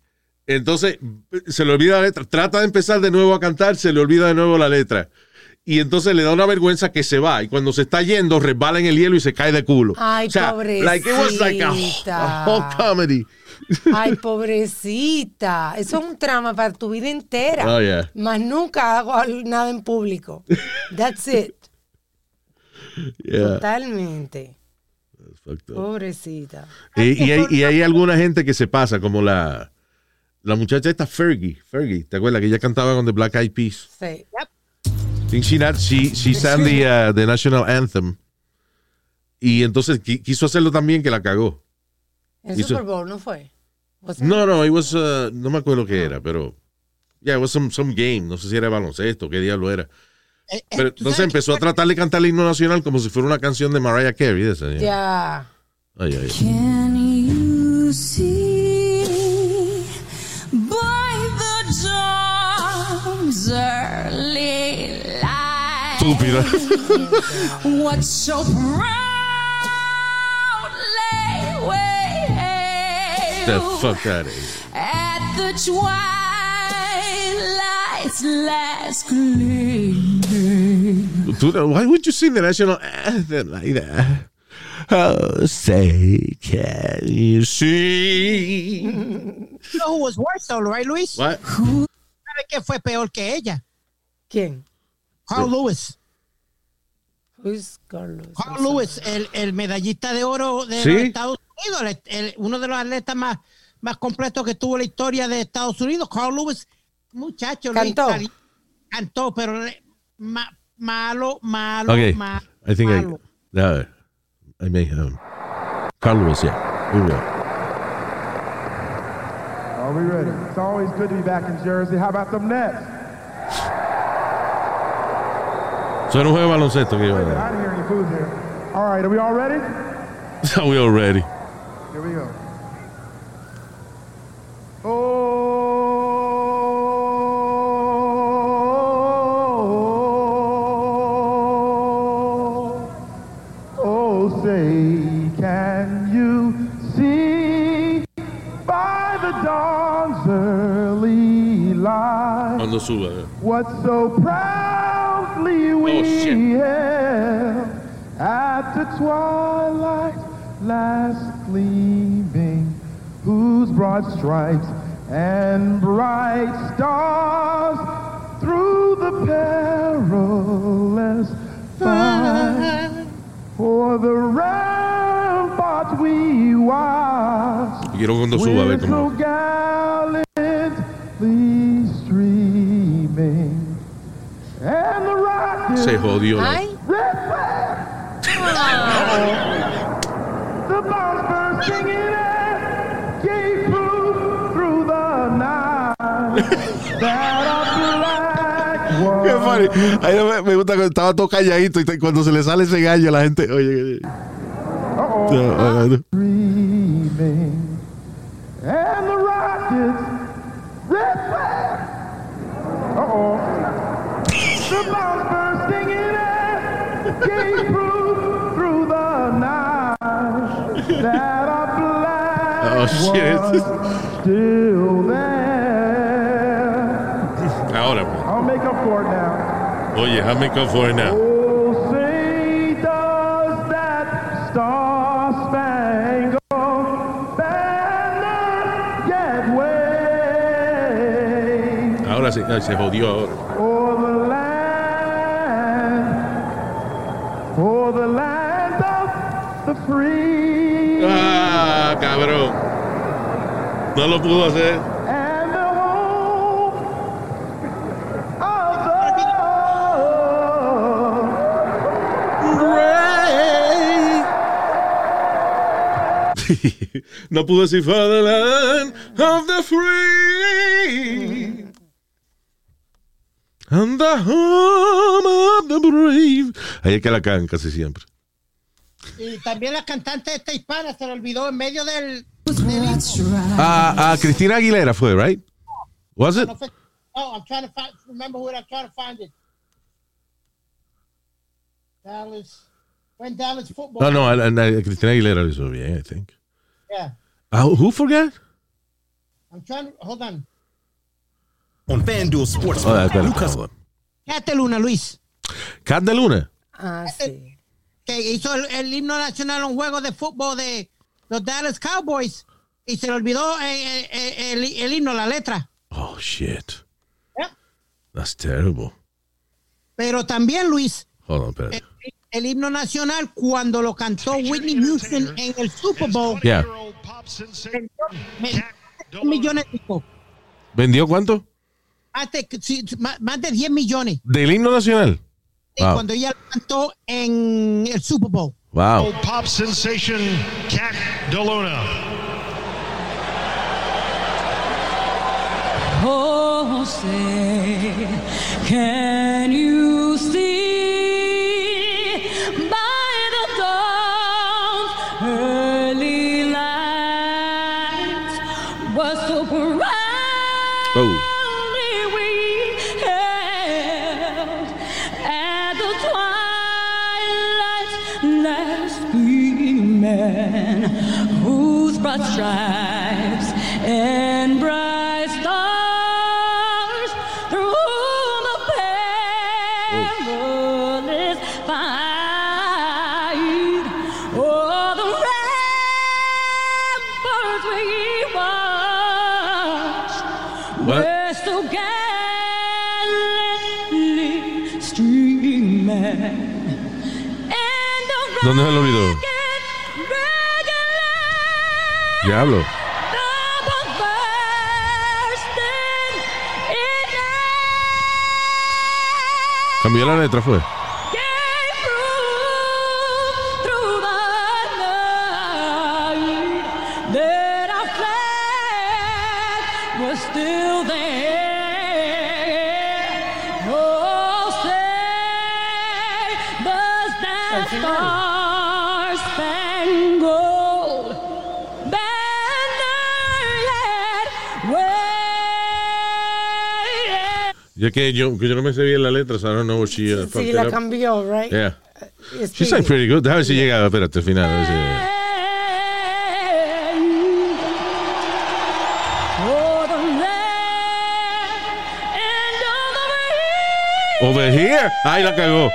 Entonces se le olvida la letra. Trata de empezar de nuevo a cantar, se le olvida de nuevo la letra. Y entonces le da una vergüenza que se va. Y cuando se está yendo, resbala en el hielo y se cae de culo. Ay, o sea, like it was like a, pobrecita. a whole comedy. Ay, pobrecita. Eso es un trama para tu vida entera. Oh, yeah. Más nunca hago nada en público. That's it. Yeah. Totalmente. Fucked up. Pobrecita. Y, y hay, y hay alguna gente que se pasa, como la, la muchacha esta Fergie. Fergie, ¿te acuerdas? Que ella cantaba con The Black Eyed Peas. Sí. I think she, not- she, she sang the, uh, the national anthem. Y entonces qui- quiso hacerlo también que la cagó. El Hizo- Super Bowl, ¿no fue? No, no, it was, uh, no me acuerdo qué era, pero... Yeah, it was some, some game. No sé si era baloncesto, qué diablo era. Eh, eh, Pero ¿tú entonces empezó a qué? tratar de cantar el himno nacional como si fuera una canción de Mariah Carey. Ya. Ay, ay. Can you see light Estúpida. what so proudly The waved fuck out of here. at the twilight's lights last gleaming. Why would you sing the national anthem like that? Oh, say, can you see? You know who was worse, though, right, Luis? What? ¿Sabe qué fue peor que ella? ¿Quién? Carl Lewis. Who's Carlos? Carl Lewis, el, el medallista de oro de ¿Sí? los Estados Unidos, el- el- uno de los atletas más, más completos que tuvo la historia de Estados Unidos. Carl Lewis, muchacho, Luis, Cantó. sali- cantó, pero le- ma- malo, malo, Okay, ma- I think I, malo. uh, I may have. Carl Lewis, yeah. Here we go. Are we ready? It's always good to be back in Jersey. How about them Nets? Eso era un juego de baloncesto que yo. I didn't hear any food here. All right, are we all ready? we all ready. Here we go. Oh, oh, say, can you see by the dawn's early light? Cuando suba. eh. what so proudly we Oh, shit. held at the twilight last gleaming, whose broad stripes and bright stars through the perilous fight for the rampart we watched quiero cuando suba a ver with so cómo. That a black Qué funny. A mí me, me gusta cuando estaba todo calladito y cuando se le sale ese gallo la gente, oye. oye. dreaming, and the rockets gave proof through the night that a black Oh, shit. was still there. Ahora. I'll make up for it now. Oye, how make up for it now? Oh, say does that star-spangled banner yet wave Ahora sí, se jodió ahora. Ah, cabrón. No lo pudo hacer. no pudo decir for the land of the free and the home of the brave. Ahí es que la cagan casi siempre. Y también la cantante esta hispana se le olvidó en medio del... Ah, ah, Cristina Aguilera fue, right? Was it? Oh, I'm trying to find, remember who I'm trying to find it. Dallas. When Dallas football. No, no, a- a Cristina Aguilera lo hizo bien, I think. Yeah. Ah, who forgot? I'm trying to, hold on. On FanDuel Sportsbook, Oh, hold on. Quédate Luna, Luis. Cat de Luna. ah, sí. Que hizo el, el himno nacional un juego de fútbol de los Dallas Cowboys y se le olvidó eh, eh, el, el himno, la letra. Oh, shit. Yeah. That's terrible. Pero también, Luis, Hold on, espérate. el, el himno nacional cuando lo cantó Whitney Houston en el Super Bowl, Yeah. millones de. ¿Vendió cuánto? más de, sí, más- más de 10 millones ¿Del himno nacional? Y Wow. cuando ella cantó en el Super Bowl. Wow. Pop sensation Cat Delona. Oh, say, can you see stripes and bright stars through the perilous fight. Oh, the ramparts we watched were so gallantly streaming. ¿Dónde se lo olvidó? Diablo. Cambió la letra, fue. Ya que yo, que yo no me sé bien la letra, so I don't know what she uh, Sí, la cambió, right? Yeah. It's She sang pretty good. Déjame ver si llega, espérate, al final. a ver si- Over here. Ay, la cagó.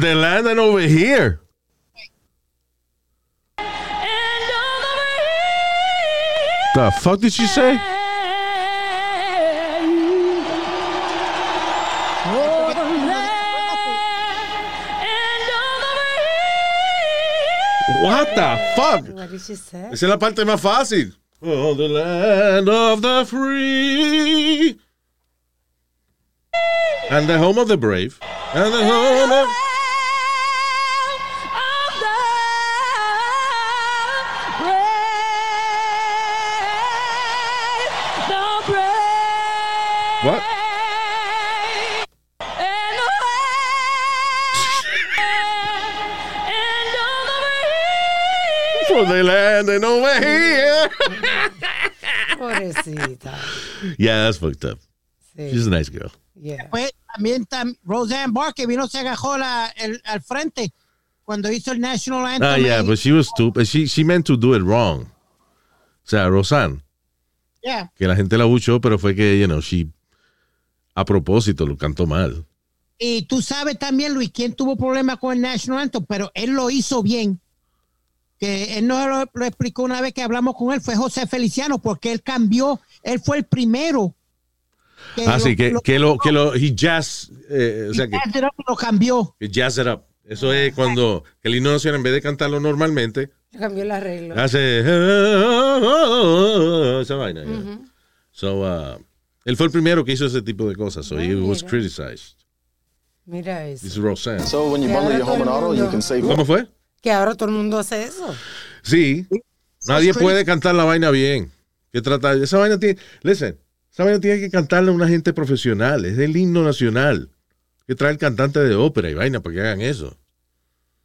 The land and over here. The fuck did she say? What the fuck? What did she say? Esa es la parte más fácil. Oh, the land of the free. And the home of the brave. And the home of... Yeah, that's fucked up. Sí. She's a nice girl. Yeah. Pues también tam- Roseanne que vino se agajó la, el, al frente cuando hizo el National Anthem. Ah, yeah, but she was stupid. She, she meant to do it wrong. O sea, Rosanne, Yeah. que la gente la buchó, pero fue que, you know, she a propósito lo cantó mal. Y tú sabes también, Luis, quién tuvo problemas con el National Anthem, pero él lo hizo bien. Que él nos lo, lo explicó una vez que hablamos con él, fue José Feliciano, porque él cambió, él fue el primero. Que Así lo- Ah, que, lo- que lo, que lo, he jazz, eh, o sea, que, Jazzed Up lo cambió. jazz it up. Eso es cuando el himno nacional, en vez de cantarlo normalmente, cambió el arreglo. hace esa vaina. yeah. So, uh, él fue el primero que hizo ese tipo de cosas. So he was mira. criticized. Mira eso. This is Roseanne. So when you bundle your home and auto, you can save ¿Cómo fue? Que ahora todo el mundo hace eso. Sí. Nadie puede cantar la vaina bien. Que trata, esa vaina tiene, listen, esa vaina tiene que cantarla una gente profesional. Es el himno nacional. Que trae el cantante de ópera y vaina para que hagan eso.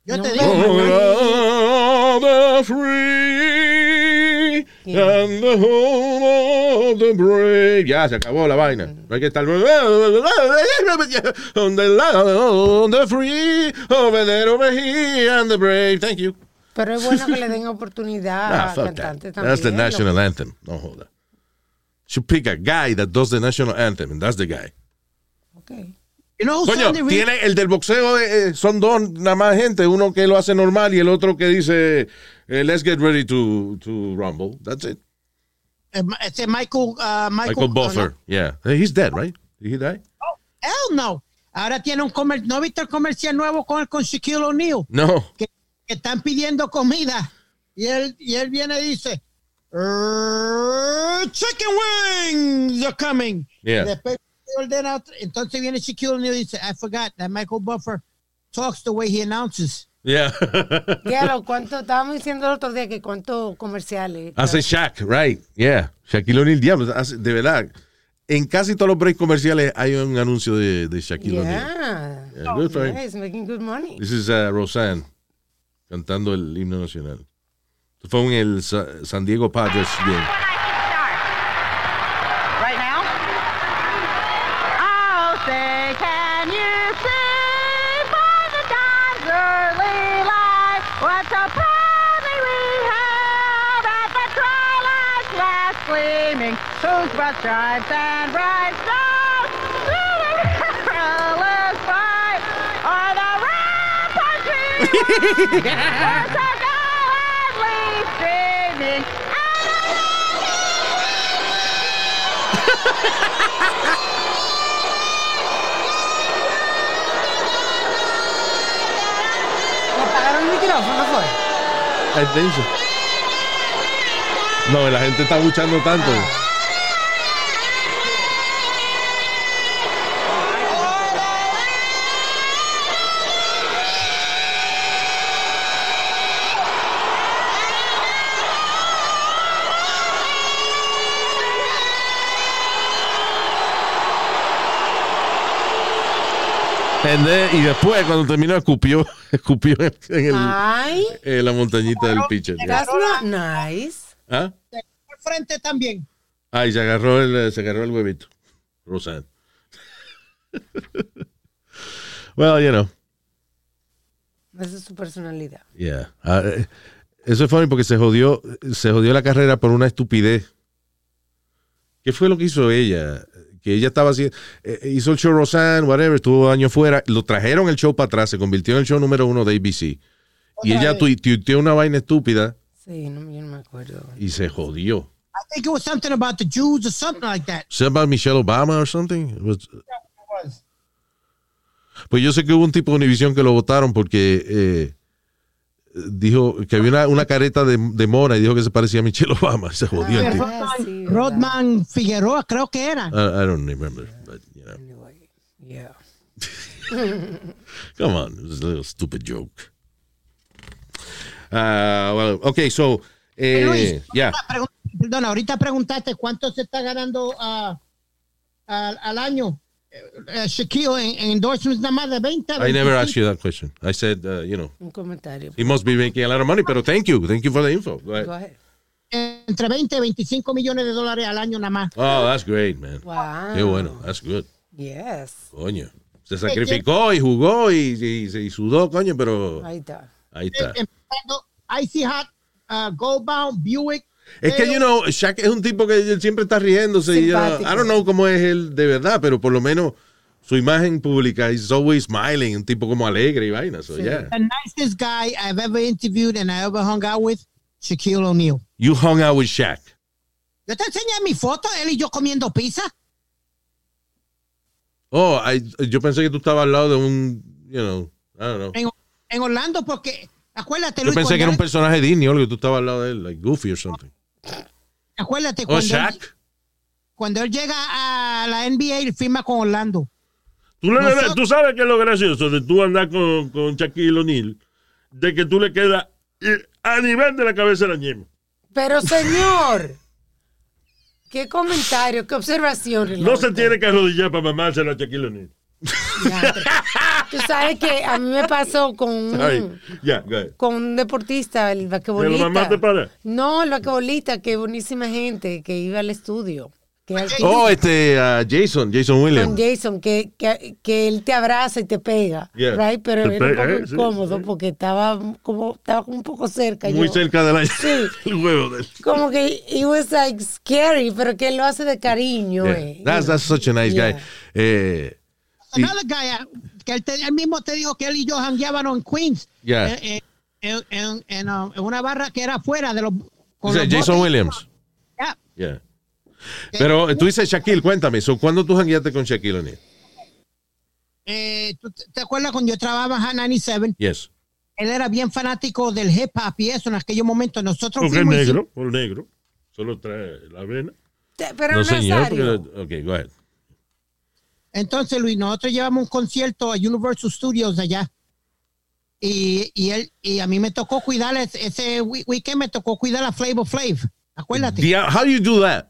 Yo te Oh, digo, the free and the home of the brave. Ya, se acabó la vaina. No hay que estar. On the land, on the free, over there, over here, and the brave. Thank you. Pero es bueno que le den oportunidad Ah, a fuck cantantes that. también. That's the national anthem. No joda. Should pick a guy that does the national anthem, and that's the guy. Okay. you know who Coño, tiene el del boxeo, eh, eh, son dos nada más gente, uno que lo hace normal y el otro que dice, eh, let's get ready to, to rumble. That's it. eh, ese Michael, uh, Michael, Michael Buffer. Yeah. Hey, He's dead, right? Did he die? Hell no. Ahora tiene un comercial. ¿No viste el comercial nuevo con, con Shaquille O'Neal? No. Que, que están pidiendo comida. Y él, y él viene y dice: "Er, Chicken wings are coming. Yeah. Y después ordena otro- entonces viene Shaquille O'Neal y dice: I forgot that Michael Buffer talks the way he announces. Yeah. Diablo, ¿cuánto? Estábamos diciendo el otro día que cuántos comerciales. hace Shaq, right? Yeah. Shaquille O'Neal, diablo, hace- de verdad. En casi todos los breaks comerciales hay un anuncio de, de Shaquille O'Neal. Yeah. Yeah, good. Yeah, he's making good money. This is uh, Roseanne cantando el himno nacional. Esto Fue en el Sa- San Diego Padres game. Whose broad stripes and No, la gente está buchando tanto. Then- y después, cuando terminó, escupió, escupió en, el- Ay, en la montañita del pitcher. that's not nice. ¿Ah? Al frente también. Ah, y se agarró el, se agarró el huevito. Roseanne. well, you know, Esa es su personalidad. yeah. Ah, eh, eso es funny porque se jodió, se jodió la carrera por una estupidez. ¿Qué fue lo que hizo ella? Que ella estaba haciendo, eh, hizo el show Roseanne, whatever, estuvo años fuera, lo trajeron el show para atrás, se convirtió en el show número uno de ABC. Y ella tui- tuiteó una vaina estúpida Sí, no, yo no me acuerdo. y se jodió. I think it was something about the Jews or something like that. ¿Es about Michelle Obama or something? It was- Pues yo sé que hubo un tipo de Univision que lo votaron porque eh, dijo que había una, una careta de, de mona y dijo que se parecía a Michelle Obama. Se jodió el tipo. Rodman Figueroa, creo que era. I, I don't remember. But, you know. Yeah. Come on, it was a little stupid joke. Uh, well, okay, so, eh, Luis, yeah. Perdona, ahorita preguntaste cuánto se está ganando ah, al, al año eh, eh, Shaquille en, en endorsements nada más de 20. I never 25. asked you that question. I said, uh, you know, Un comentario. he must be making a lot of money, pero thank you. Thank you for the info. Go ahead. Go ahead. Entre 20 y 25 millones de dólares al año nada más. Oh, that's great, man. Wow. Qué bueno, that's good. Yes. Coño. Se sacrificó y jugó y, y- y sudó, coño, pero Ahí está. ahí está. Eh, Empezando Icy Hot, uh, Goldbaum, Buick. Es que, you know, Shaq es un tipo que siempre está riéndose. Y, uh, Simpático. I don't know cómo es él de verdad, pero por lo menos su imagen pública is always smiling, un tipo como alegre y vaina. So, yeah. The nicest guy I've ever interviewed and I ever hung out with, Shaquille O'Neal. You hung out with Shaq. Yo te enseñé mi foto, él y yo comiendo pizza. Oh, I- yo pensé que tú estabas al lado de un, you know, I don't know. en, en Orlando porque acuérdate Yo Luis, pensé que era un personaje Disney o algo, que tú estabas al lado de él, like Goofy or something. Acuérdate Oh, cuando, Shaq. él, cuando él llega a la NBA él firma con Orlando Tú, le- Nosotros- tú sabes que es lo gracioso de tú andar con, con Shaquille O'Neal, de que tú le quedas eh, a nivel de la cabeza de la. Pero, señor, qué comentario, qué observación. No se tiene que arrodillar para mamarse a Shaquille O'Neal. Tú sabes que a mí me pasó con un, con un deportista, el ¿Te lo basquetbolista. mamaste para? No, el basquetbolista, que buenísima gente que iba al estudio. Que Oh, este, uh, Jason, Jason con Williams. Jason, que, que, que él te abraza y te pega, Yeah. right? Pero Te era un poco eh, incómodo sí. porque estaba como, estaba como un poco cerca. Muy yo. cerca de la, Sí. el huevo de él. Como que it was like scary, pero que él lo hace de cariño. Yeah. eh. That's, that's such a nice guy. Eh, y- another guy uh, que él, te- él mismo te dijo que él y yo jangueábamos en Queens Yeah. eh, eh, en, en- en, um, en una barra que era afuera de los con los Jason botes. Williams. Yeah. Yeah. Pero eh, tú dices Shaquille, cuéntame, so, ¿cuándo tú jangueaste con Shaquille O'Neal? Eh, ¿tú te- ¿Te acuerdas cuando yo trabajaba en 97? Yes. Él era bien fanático del hip hop y eso en aquellos momentos. Nosotros Porque es negro, por negro. Solo trae la vena. Pero No, señor. Porque- ok, go ahead. Entonces, Luis, nosotros llevamos un concierto a Universal Studios allá. Y, y él y a mí me tocó cuidar ese, ese we- weekend, me tocó cuidar a Flavor Flav. Acuérdate. The- how do you do that?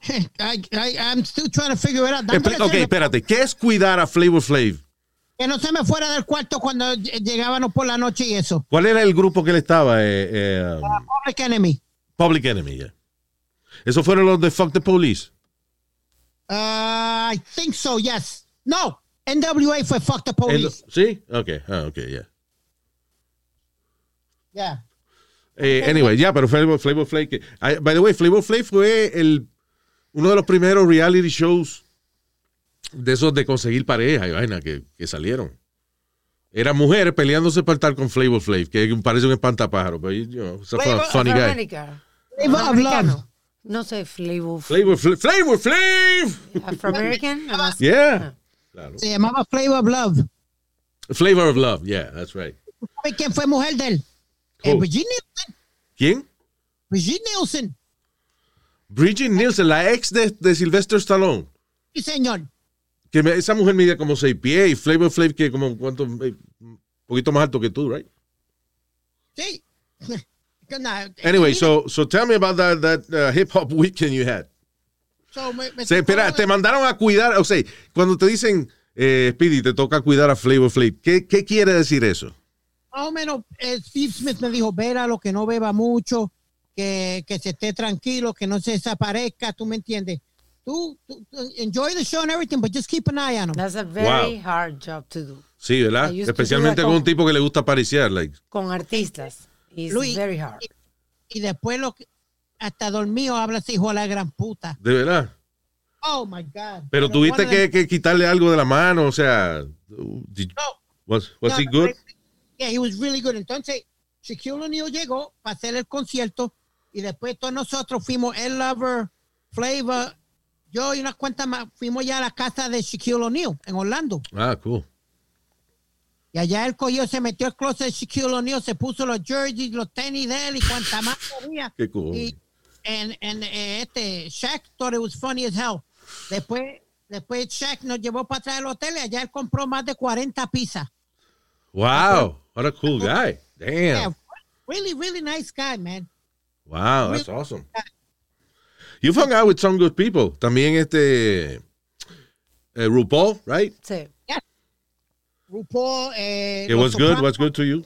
I, I, I'm still trying to figure it out. Espera- ok, espérate. ¿Qué es cuidar a Flavor Flav? Que no se me fuera del cuarto cuando ll- llegábamos por la noche y eso. ¿Cuál era el grupo que él estaba? Eh, eh, um, Public Enemy. Public Enemy, yeah. Esos fueron los de Fuck the Police. Uh, I think so, yes. No, NWA fue Fuck the El- Police. ¿Sí? Ok, ah, ok, yeah. Yeah. Eh, anyway, ya, pero Flavor, Flavor Flav. que- I- by the way, Flavor Flav fue el, uno de los primeros reality shows de esos de conseguir pareja y vaina que, que salieron. Eran mujeres peleándose para estar con Flavor Flav, que parece un espantapájaro, pero you know, it's a fu- Flavor funny of guy. Flavor of Love. No sé, Flavor. Flavor Flav. Flavor Flav. Afro-American. Yeah. Claro. Se llamaba Flavor of Love. Flavor of Love. Yeah, that's right. ¿Sabe quién fue mujer de él? Eh, Who? Brigitte Nielsen. ¿Quién? Brigitte Nielsen. Bridget Nielsen, la ex de, de Sylvester Stallone. Sí, señor. Que me- esa mujer mide como seis pies y Flavor Flav que como cuánto, eh, un poquito más alto que tú, right? Sí. Anyway, so so tell me about that that uh, hip hop weekend you had. so me- me Se, espera, te mandaron a cuidar, o sea, cuando te dicen eh, Speedy, te toca cuidar a Flavor Flav, ¿qué, qué quiere decir eso? Más o menos, eh, Steve Smith me dijo, lo que no beba mucho, que, que se esté tranquilo, que no se desaparezca, ¿tú me entiendes? Tú, tú- tú enjoy the show and everything, but just keep an eye on him. That's a very Wow. hard job to do. Sí, ¿verdad? Especialmente that con un con- tipo que le gusta apariciar, like. Con artistas. It's Luis, very hard. Y después lo que, hasta dormido habla ese hijo de la gran puta. De verdad. Oh my God. Pero tuviste one of them- que, que quitarle algo de la mano, o sea, did- was, was No, he no, good? Yeah, he was really good. Entonces, Shaquille O'Neal llegó para hacer el concierto y después todos nosotros fuimos, El Lover, Flavor, yo y unas cuantas más, fuimos ya a la casa de Shaquille O'Neal en Orlando. Ah, cool. Y allá él cogió, se metió al closet de Shaquille O'Neal, se puso los jerseys, los tenis de él y cuanta más había. Qué cool. Y en, en, eh, este, Shaq thought it was funny as hell. Después, después Shaq nos llevó para atrás del hotel y allá él compró más de 40 pizzas. Wow, what a cool guy. Yeah, Damn. really, really nice guy, man. Wow, that's awesome. You've hung out with some good people. También este eh, RuPaul, right? Sí. RuPaul, eh, It was good, Sopranos. was good to you.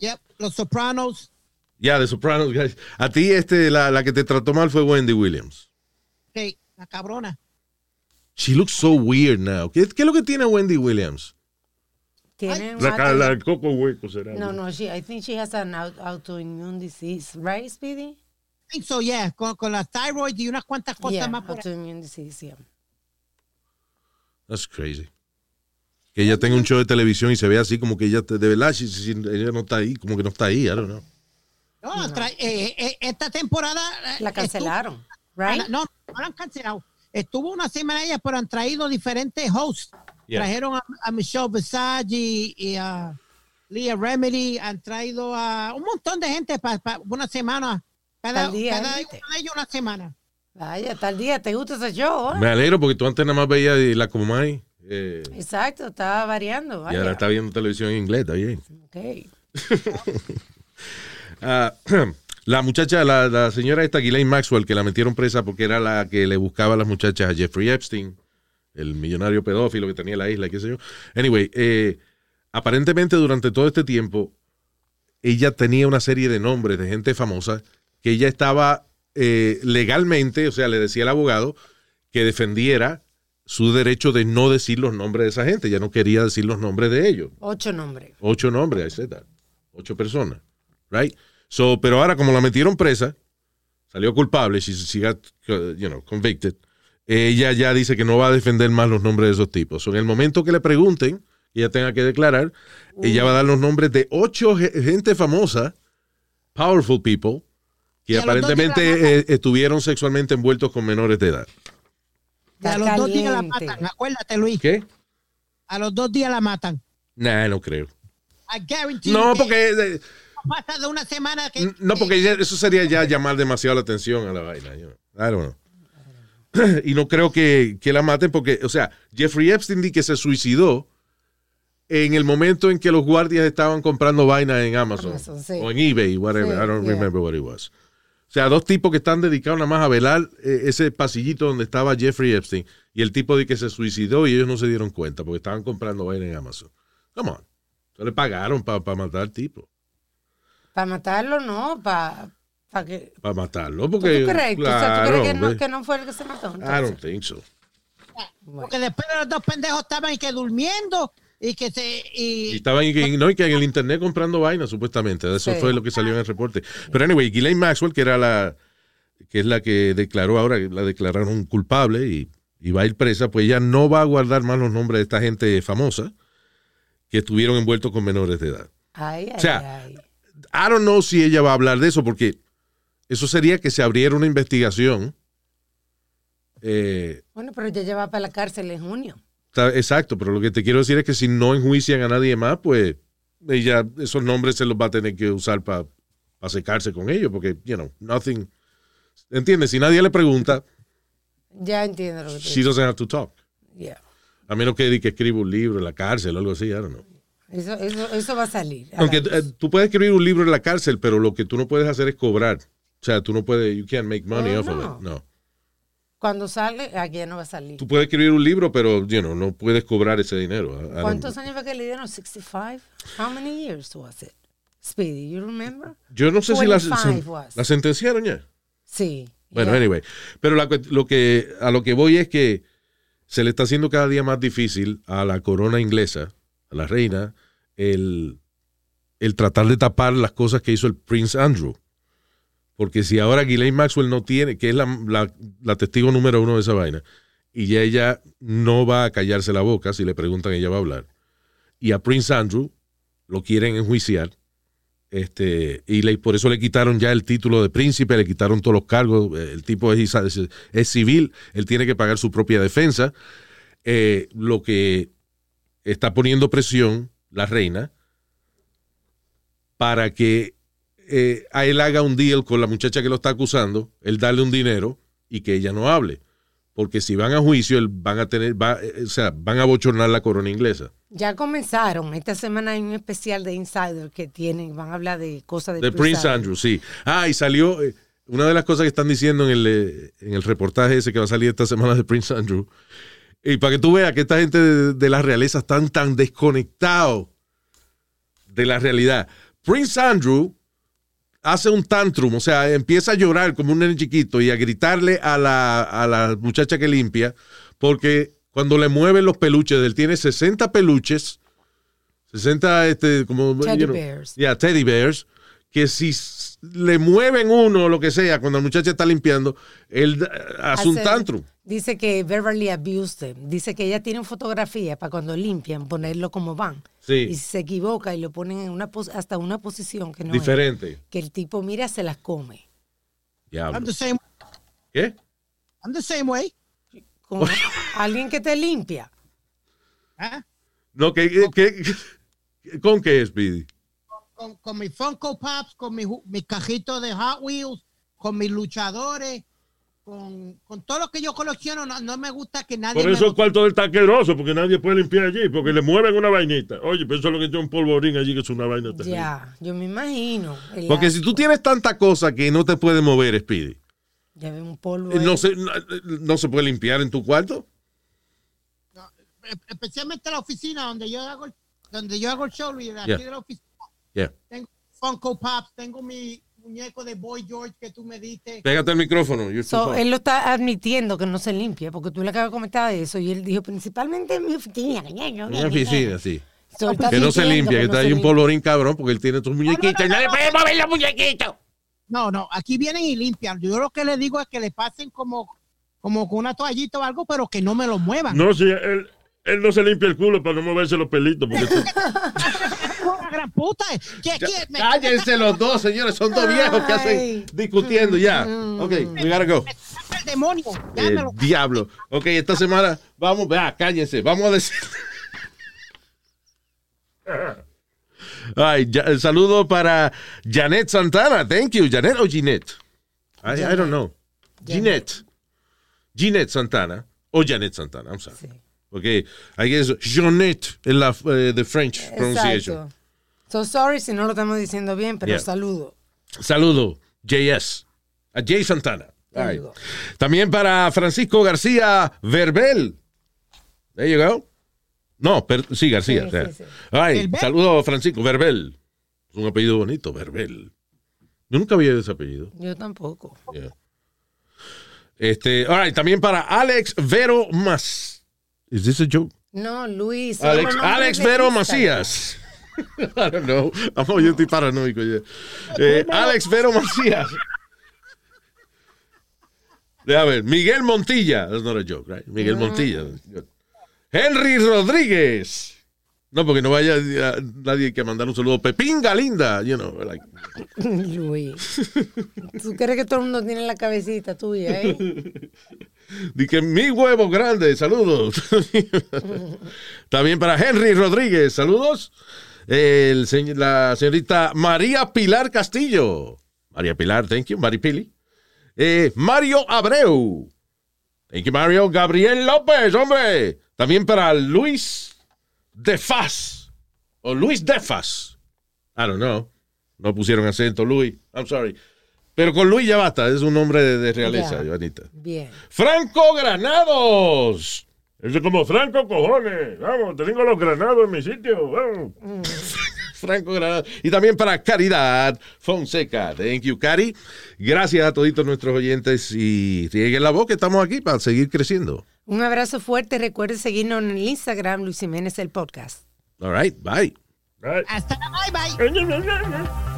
Yep, Los Sopranos. Yeah, The Sopranos guys. A ti este la, la que te trató mal fue Wendy Williams. Sí, la cabrona. She looks so weird now. ¿Qué, qué es lo que tiene Wendy Williams? Tiene La, la del coco hueco será. No, no, she, I think she has an au- autoimmune disease, right, Speedy? I think so, yeah, con, con la thyroid y unas cuantas cosas Yeah, más por autoimmune disease, yeah. That's crazy. Que ella tenga un show de televisión y se ve así como que ella, te- de verdad, si, ella no está ahí, como que no está ahí, I don't know. No, tra- eh, eh, esta temporada. eh, La cancelaron, estuvo- right? No, no la han cancelado. Estuvo una semana ella, pero han traído diferentes hosts. Yeah. Trajeron a, a Michelle Visage y, y a Leah Remedy. Han traído a un montón de gente para una semana. Cada, Tal día, cada uno de ellos una semana. Vaya, tal día, ¿te gusta ese show? eh? Me alegro porque tú antes nada más veías la Comay eh, Exacto, estaba variando. y ahora está viendo televisión en inglés, está bien. Ok. Ah, la muchacha, la, la señora esta, Ghislaine Maxwell, que la metieron presa porque era la que le buscaba a las muchachas a Jeffrey Epstein, el millonario pedófilo que tenía la isla, qué sé yo. Anyway, eh, aparentemente durante todo este tiempo, ella tenía una serie de nombres de gente famosa que ella estaba eh, legalmente, o sea, le decía al abogado que defendiera su derecho de no decir los nombres de esa gente. Ella no quería decir los nombres de ellos. Ocho nombres. Ocho nombres, that. Ocho personas. Right? So, pero ahora, como la metieron presa, salió culpable, she, she got, uh, you know, convicted. Ella ya dice que no va a defender más los nombres de esos tipos. So, en el momento que le pregunten, ella tenga que declarar, ella va a dar los nombres de ocho ge- gente famosa, powerful people, que aparentemente eh, estuvieron sexualmente envueltos con menores de edad. Y a los dos días la matan. Acuérdate, Luis. ¿Qué? A los dos días la matan. Nah, no creo. I guarantee No, porque eh, no pasa de una semana que. No, porque eso sería ya llamar demasiado la atención a la vaina. you know. I don't know. Y no creo que, que la maten porque, o sea, Jeffrey Epstein di que se suicidó en el momento en que los guardias estaban comprando vainas en Amazon, Amazon, sí. o en eBay, whatever. Sí, I don't yeah. remember what it was. O sea, dos tipos que están dedicados nada más a velar eh, ese pasillito donde estaba Jeffrey Epstein y el tipo de que se suicidó y ellos no se dieron cuenta porque estaban comprando vainas en Amazon. Come on. Se le pagaron para matar al tipo. Para matarlo, no, para que... Para matarlo. ¿Tú, Porque, tú crees? ¿Tú- o sea, ¿tú claro, crees que no, hombre. que no fue el que se mató? I entonces? don't think so. Porque después de los dos pendejos estaban y que durmiendo y que se. Y Y, estaban en, no, y que en el internet comprando vainas, supuestamente. Eso Sí. fue lo que salió en el reporte. Pero anyway, Ghislaine Maxwell, que era la que es la que declaró ahora, la declararon culpable y, y va a ir presa, pues ella no va a guardar más los nombres de esta gente famosa que estuvieron envueltos con menores de edad. Ay, ay, O sea, ay. I don't know si ella va a hablar de eso porque eso sería que se abriera una investigación. Eh, Bueno, pero ya lleva para la cárcel en junio. Está- exacto, pero lo que te quiero decir es que si no enjuician a nadie más, pues ella, esos nombres se los va a tener que usar para secarse con ellos, porque, you know, nothing. ¿Entiendes? Si nadie le pregunta, Ya entiendo lo que she doesn't have to talk. Yeah. A menos que, que escriba un libro en la cárcel o algo así, I don't know. Eso, eso, eso va a salir. a Aunque eh, tú puedes escribir un libro en la cárcel, pero lo que tú no puedes hacer es cobrar. O sea, tú no puedes, you can't make money Oh, off of it. No. Cuando sale, aquí ya no va a salir. Tú puedes escribir un libro, pero, you know, no puedes cobrar ese dinero. I- I ¿Cuántos años fue que le dieron? 65? How many years was it? Speedy, you remember? Yo no sé si la, 25 was. la sentenciaron ya. Sí. Bueno, yeah. anyway. Pero la lo que, a lo que voy es que se le está haciendo cada día más difícil a la corona inglesa, a la reina, el, el tratar de tapar las cosas que hizo el Prince Andrew. Porque si ahora Ghislaine Maxwell no tiene, que es la, testigo número uno de esa vaina, y ya ella no va a callarse la boca, si le preguntan ella va a hablar. Y a Prince Andrew lo quieren enjuiciar este, y le- por eso le quitaron ya el título de príncipe, le quitaron todos los cargos. eh, El tipo es civil, él tiene que pagar su propia defensa. Eh, lo que está poniendo presión la reina para que eh, a él haga un deal con la muchacha que lo está acusando, él darle un dinero y que ella no hable. Porque si van a juicio, él van a tener, va- eh, o sea, van a bochornar la corona inglesa. Ya comenzaron. Esta semana hay un especial de Insider que tienen, van a hablar de cosas de, De Prince Andrew, sí. Ah, y salió, eh, una de las cosas que están diciendo en el, eh, en el reportaje ese que va a salir esta semana de Prince Andrew, y para que tú veas que esta gente de, de la realeza están tan desconectados de la realidad. Prince Andrew hace un tantrum, o sea, empieza a llorar como un nene chiquito y a gritarle a la, a la muchacha que limpia, porque cuando le mueven los peluches, él tiene 60 peluches, 60, este, como... Teddy you know, bears. Yeah, teddy bears, que si le mueven uno o lo que sea, cuando la muchacha está limpiando, él hace un tantrum. Dice que Beverly abused them. Dice que ella tiene fotografía para cuando limpian, ponerlo como van. Sí. Y si se equivoca y lo ponen en una pos- hasta una posición que no es, Diferente. que el tipo mira se las come. Diablo. I'm the same. ¿Qué? I'm the same way. Con alguien que te limpia. ¿ah? No, que, que- que- ¿con qué, Speedy? Con, con mis Funko Pops, con mi, ju- mi cajito de Hot Wheels, con mis luchadores, con, con todo lo que yo colecciono. No, no me gusta que nadie Por eso el cuarto del taqueroso, porque nadie puede limpiar allí, porque le mueven una vainita. Oye, pero eso es lo que tiene un polvorín allí, que es una vaina terrible. Ya, yo me imagino. Porque si tú tienes tanta cosa que no te puede mover, Speedy, Ya ve un polvo. eh, no se, no, no se puede limpiar en tu cuarto. e- especialmente la oficina donde yo hago el, donde yo hago el show y de aquí Yeah. de la oficina Yeah. tengo Funko Pops, tengo mi muñeco de Boy George que tú me diste. Pégate el micrófono. So, él lo está admitiendo que no se limpia, porque tú le acabas de comentar eso y él dijo principalmente en mi oficina. En la oficina, sí. So, Que no se limpia, que no está ahí un polvorín cabrón porque él tiene tus muñequitos. y nadie puede mover los muñequitos. No, no, aquí vienen y limpian. Yo lo que le digo es que le pasen como, como con una toallita o algo, pero que no me lo muevan. No, si él, él no se limpia el culo para no moverse los pelitos. Porque puta. ¿Qué, qué? Me- Cállense los dos, señores. Son dos viejos que hacen discutiendo ya. Ok, we gotta go. el demonio. El diablo. Ok, esta semana vamos, vea, cállense. Vamos a decir. Ay, ya- el saludo para Janet Santana. Thank you, Janet o Jeanette. I, I don't know. Jeanette. Jeanette Santana o Janet Santana. I'm sorry. Sí. Okay, I guess Jeanette en la eh, the French pronunciation. So sorry si no lo estamos diciendo bien, pero Yeah. saludo. Saludo, JS. A Jay Santana. Right. También para Francisco García Verbel. There you go. No, per- sí, García. Sí, o sea. sí, sí. All right, Verbel. Saludo Francisco Verbel. Es un apellido bonito, Verbel. Yo nunca había ese apellido. Yo tampoco. Yeah. Este, all right, también para Alex Vero Mas. Is this a joke? No, Luis. Alex, Alex Vero. Macías. I don't know. Yo estoy paranoico ya. Eh, Alex Vero Macías. A ver, Miguel Montilla. That's not a joke, right? Miguel Montilla. Henry Rodríguez. No, porque no vaya a- nadie que mandar un saludo. Pepinga linda, you know, like. Luis. ¿Tú crees que todo el mundo tiene la cabecita tuya, eh? Di que mi huevo grande, saludos. También para Henry Rodríguez, saludos. El la señorita María Pilar Castillo. María Pilar, thank you. Mari Pili. Eh, Mario Abreu. Thank you, Mario. Gabriel López, hombre. También para Luis Defaz. O Luis Defaz. I don't know. No pusieron acento, Luis. I'm sorry. Pero con Luis ya basta. Es un nombre de, de realeza. Joanita. Bien. Franco Granados. Eso es como Franco, cojones. Vamos, tengo los granados en mi sitio. Vamos. Franco Granados. Y también para Caridad Fonseca. Thank you, Cari. Gracias a toditos nuestros oyentes y rieguen la voz que estamos aquí para seguir creciendo. Un abrazo fuerte. Recuerde seguirnos en el Instagram, Luis Jiménez, el podcast. All right, bye. Right. Hasta la bye bye.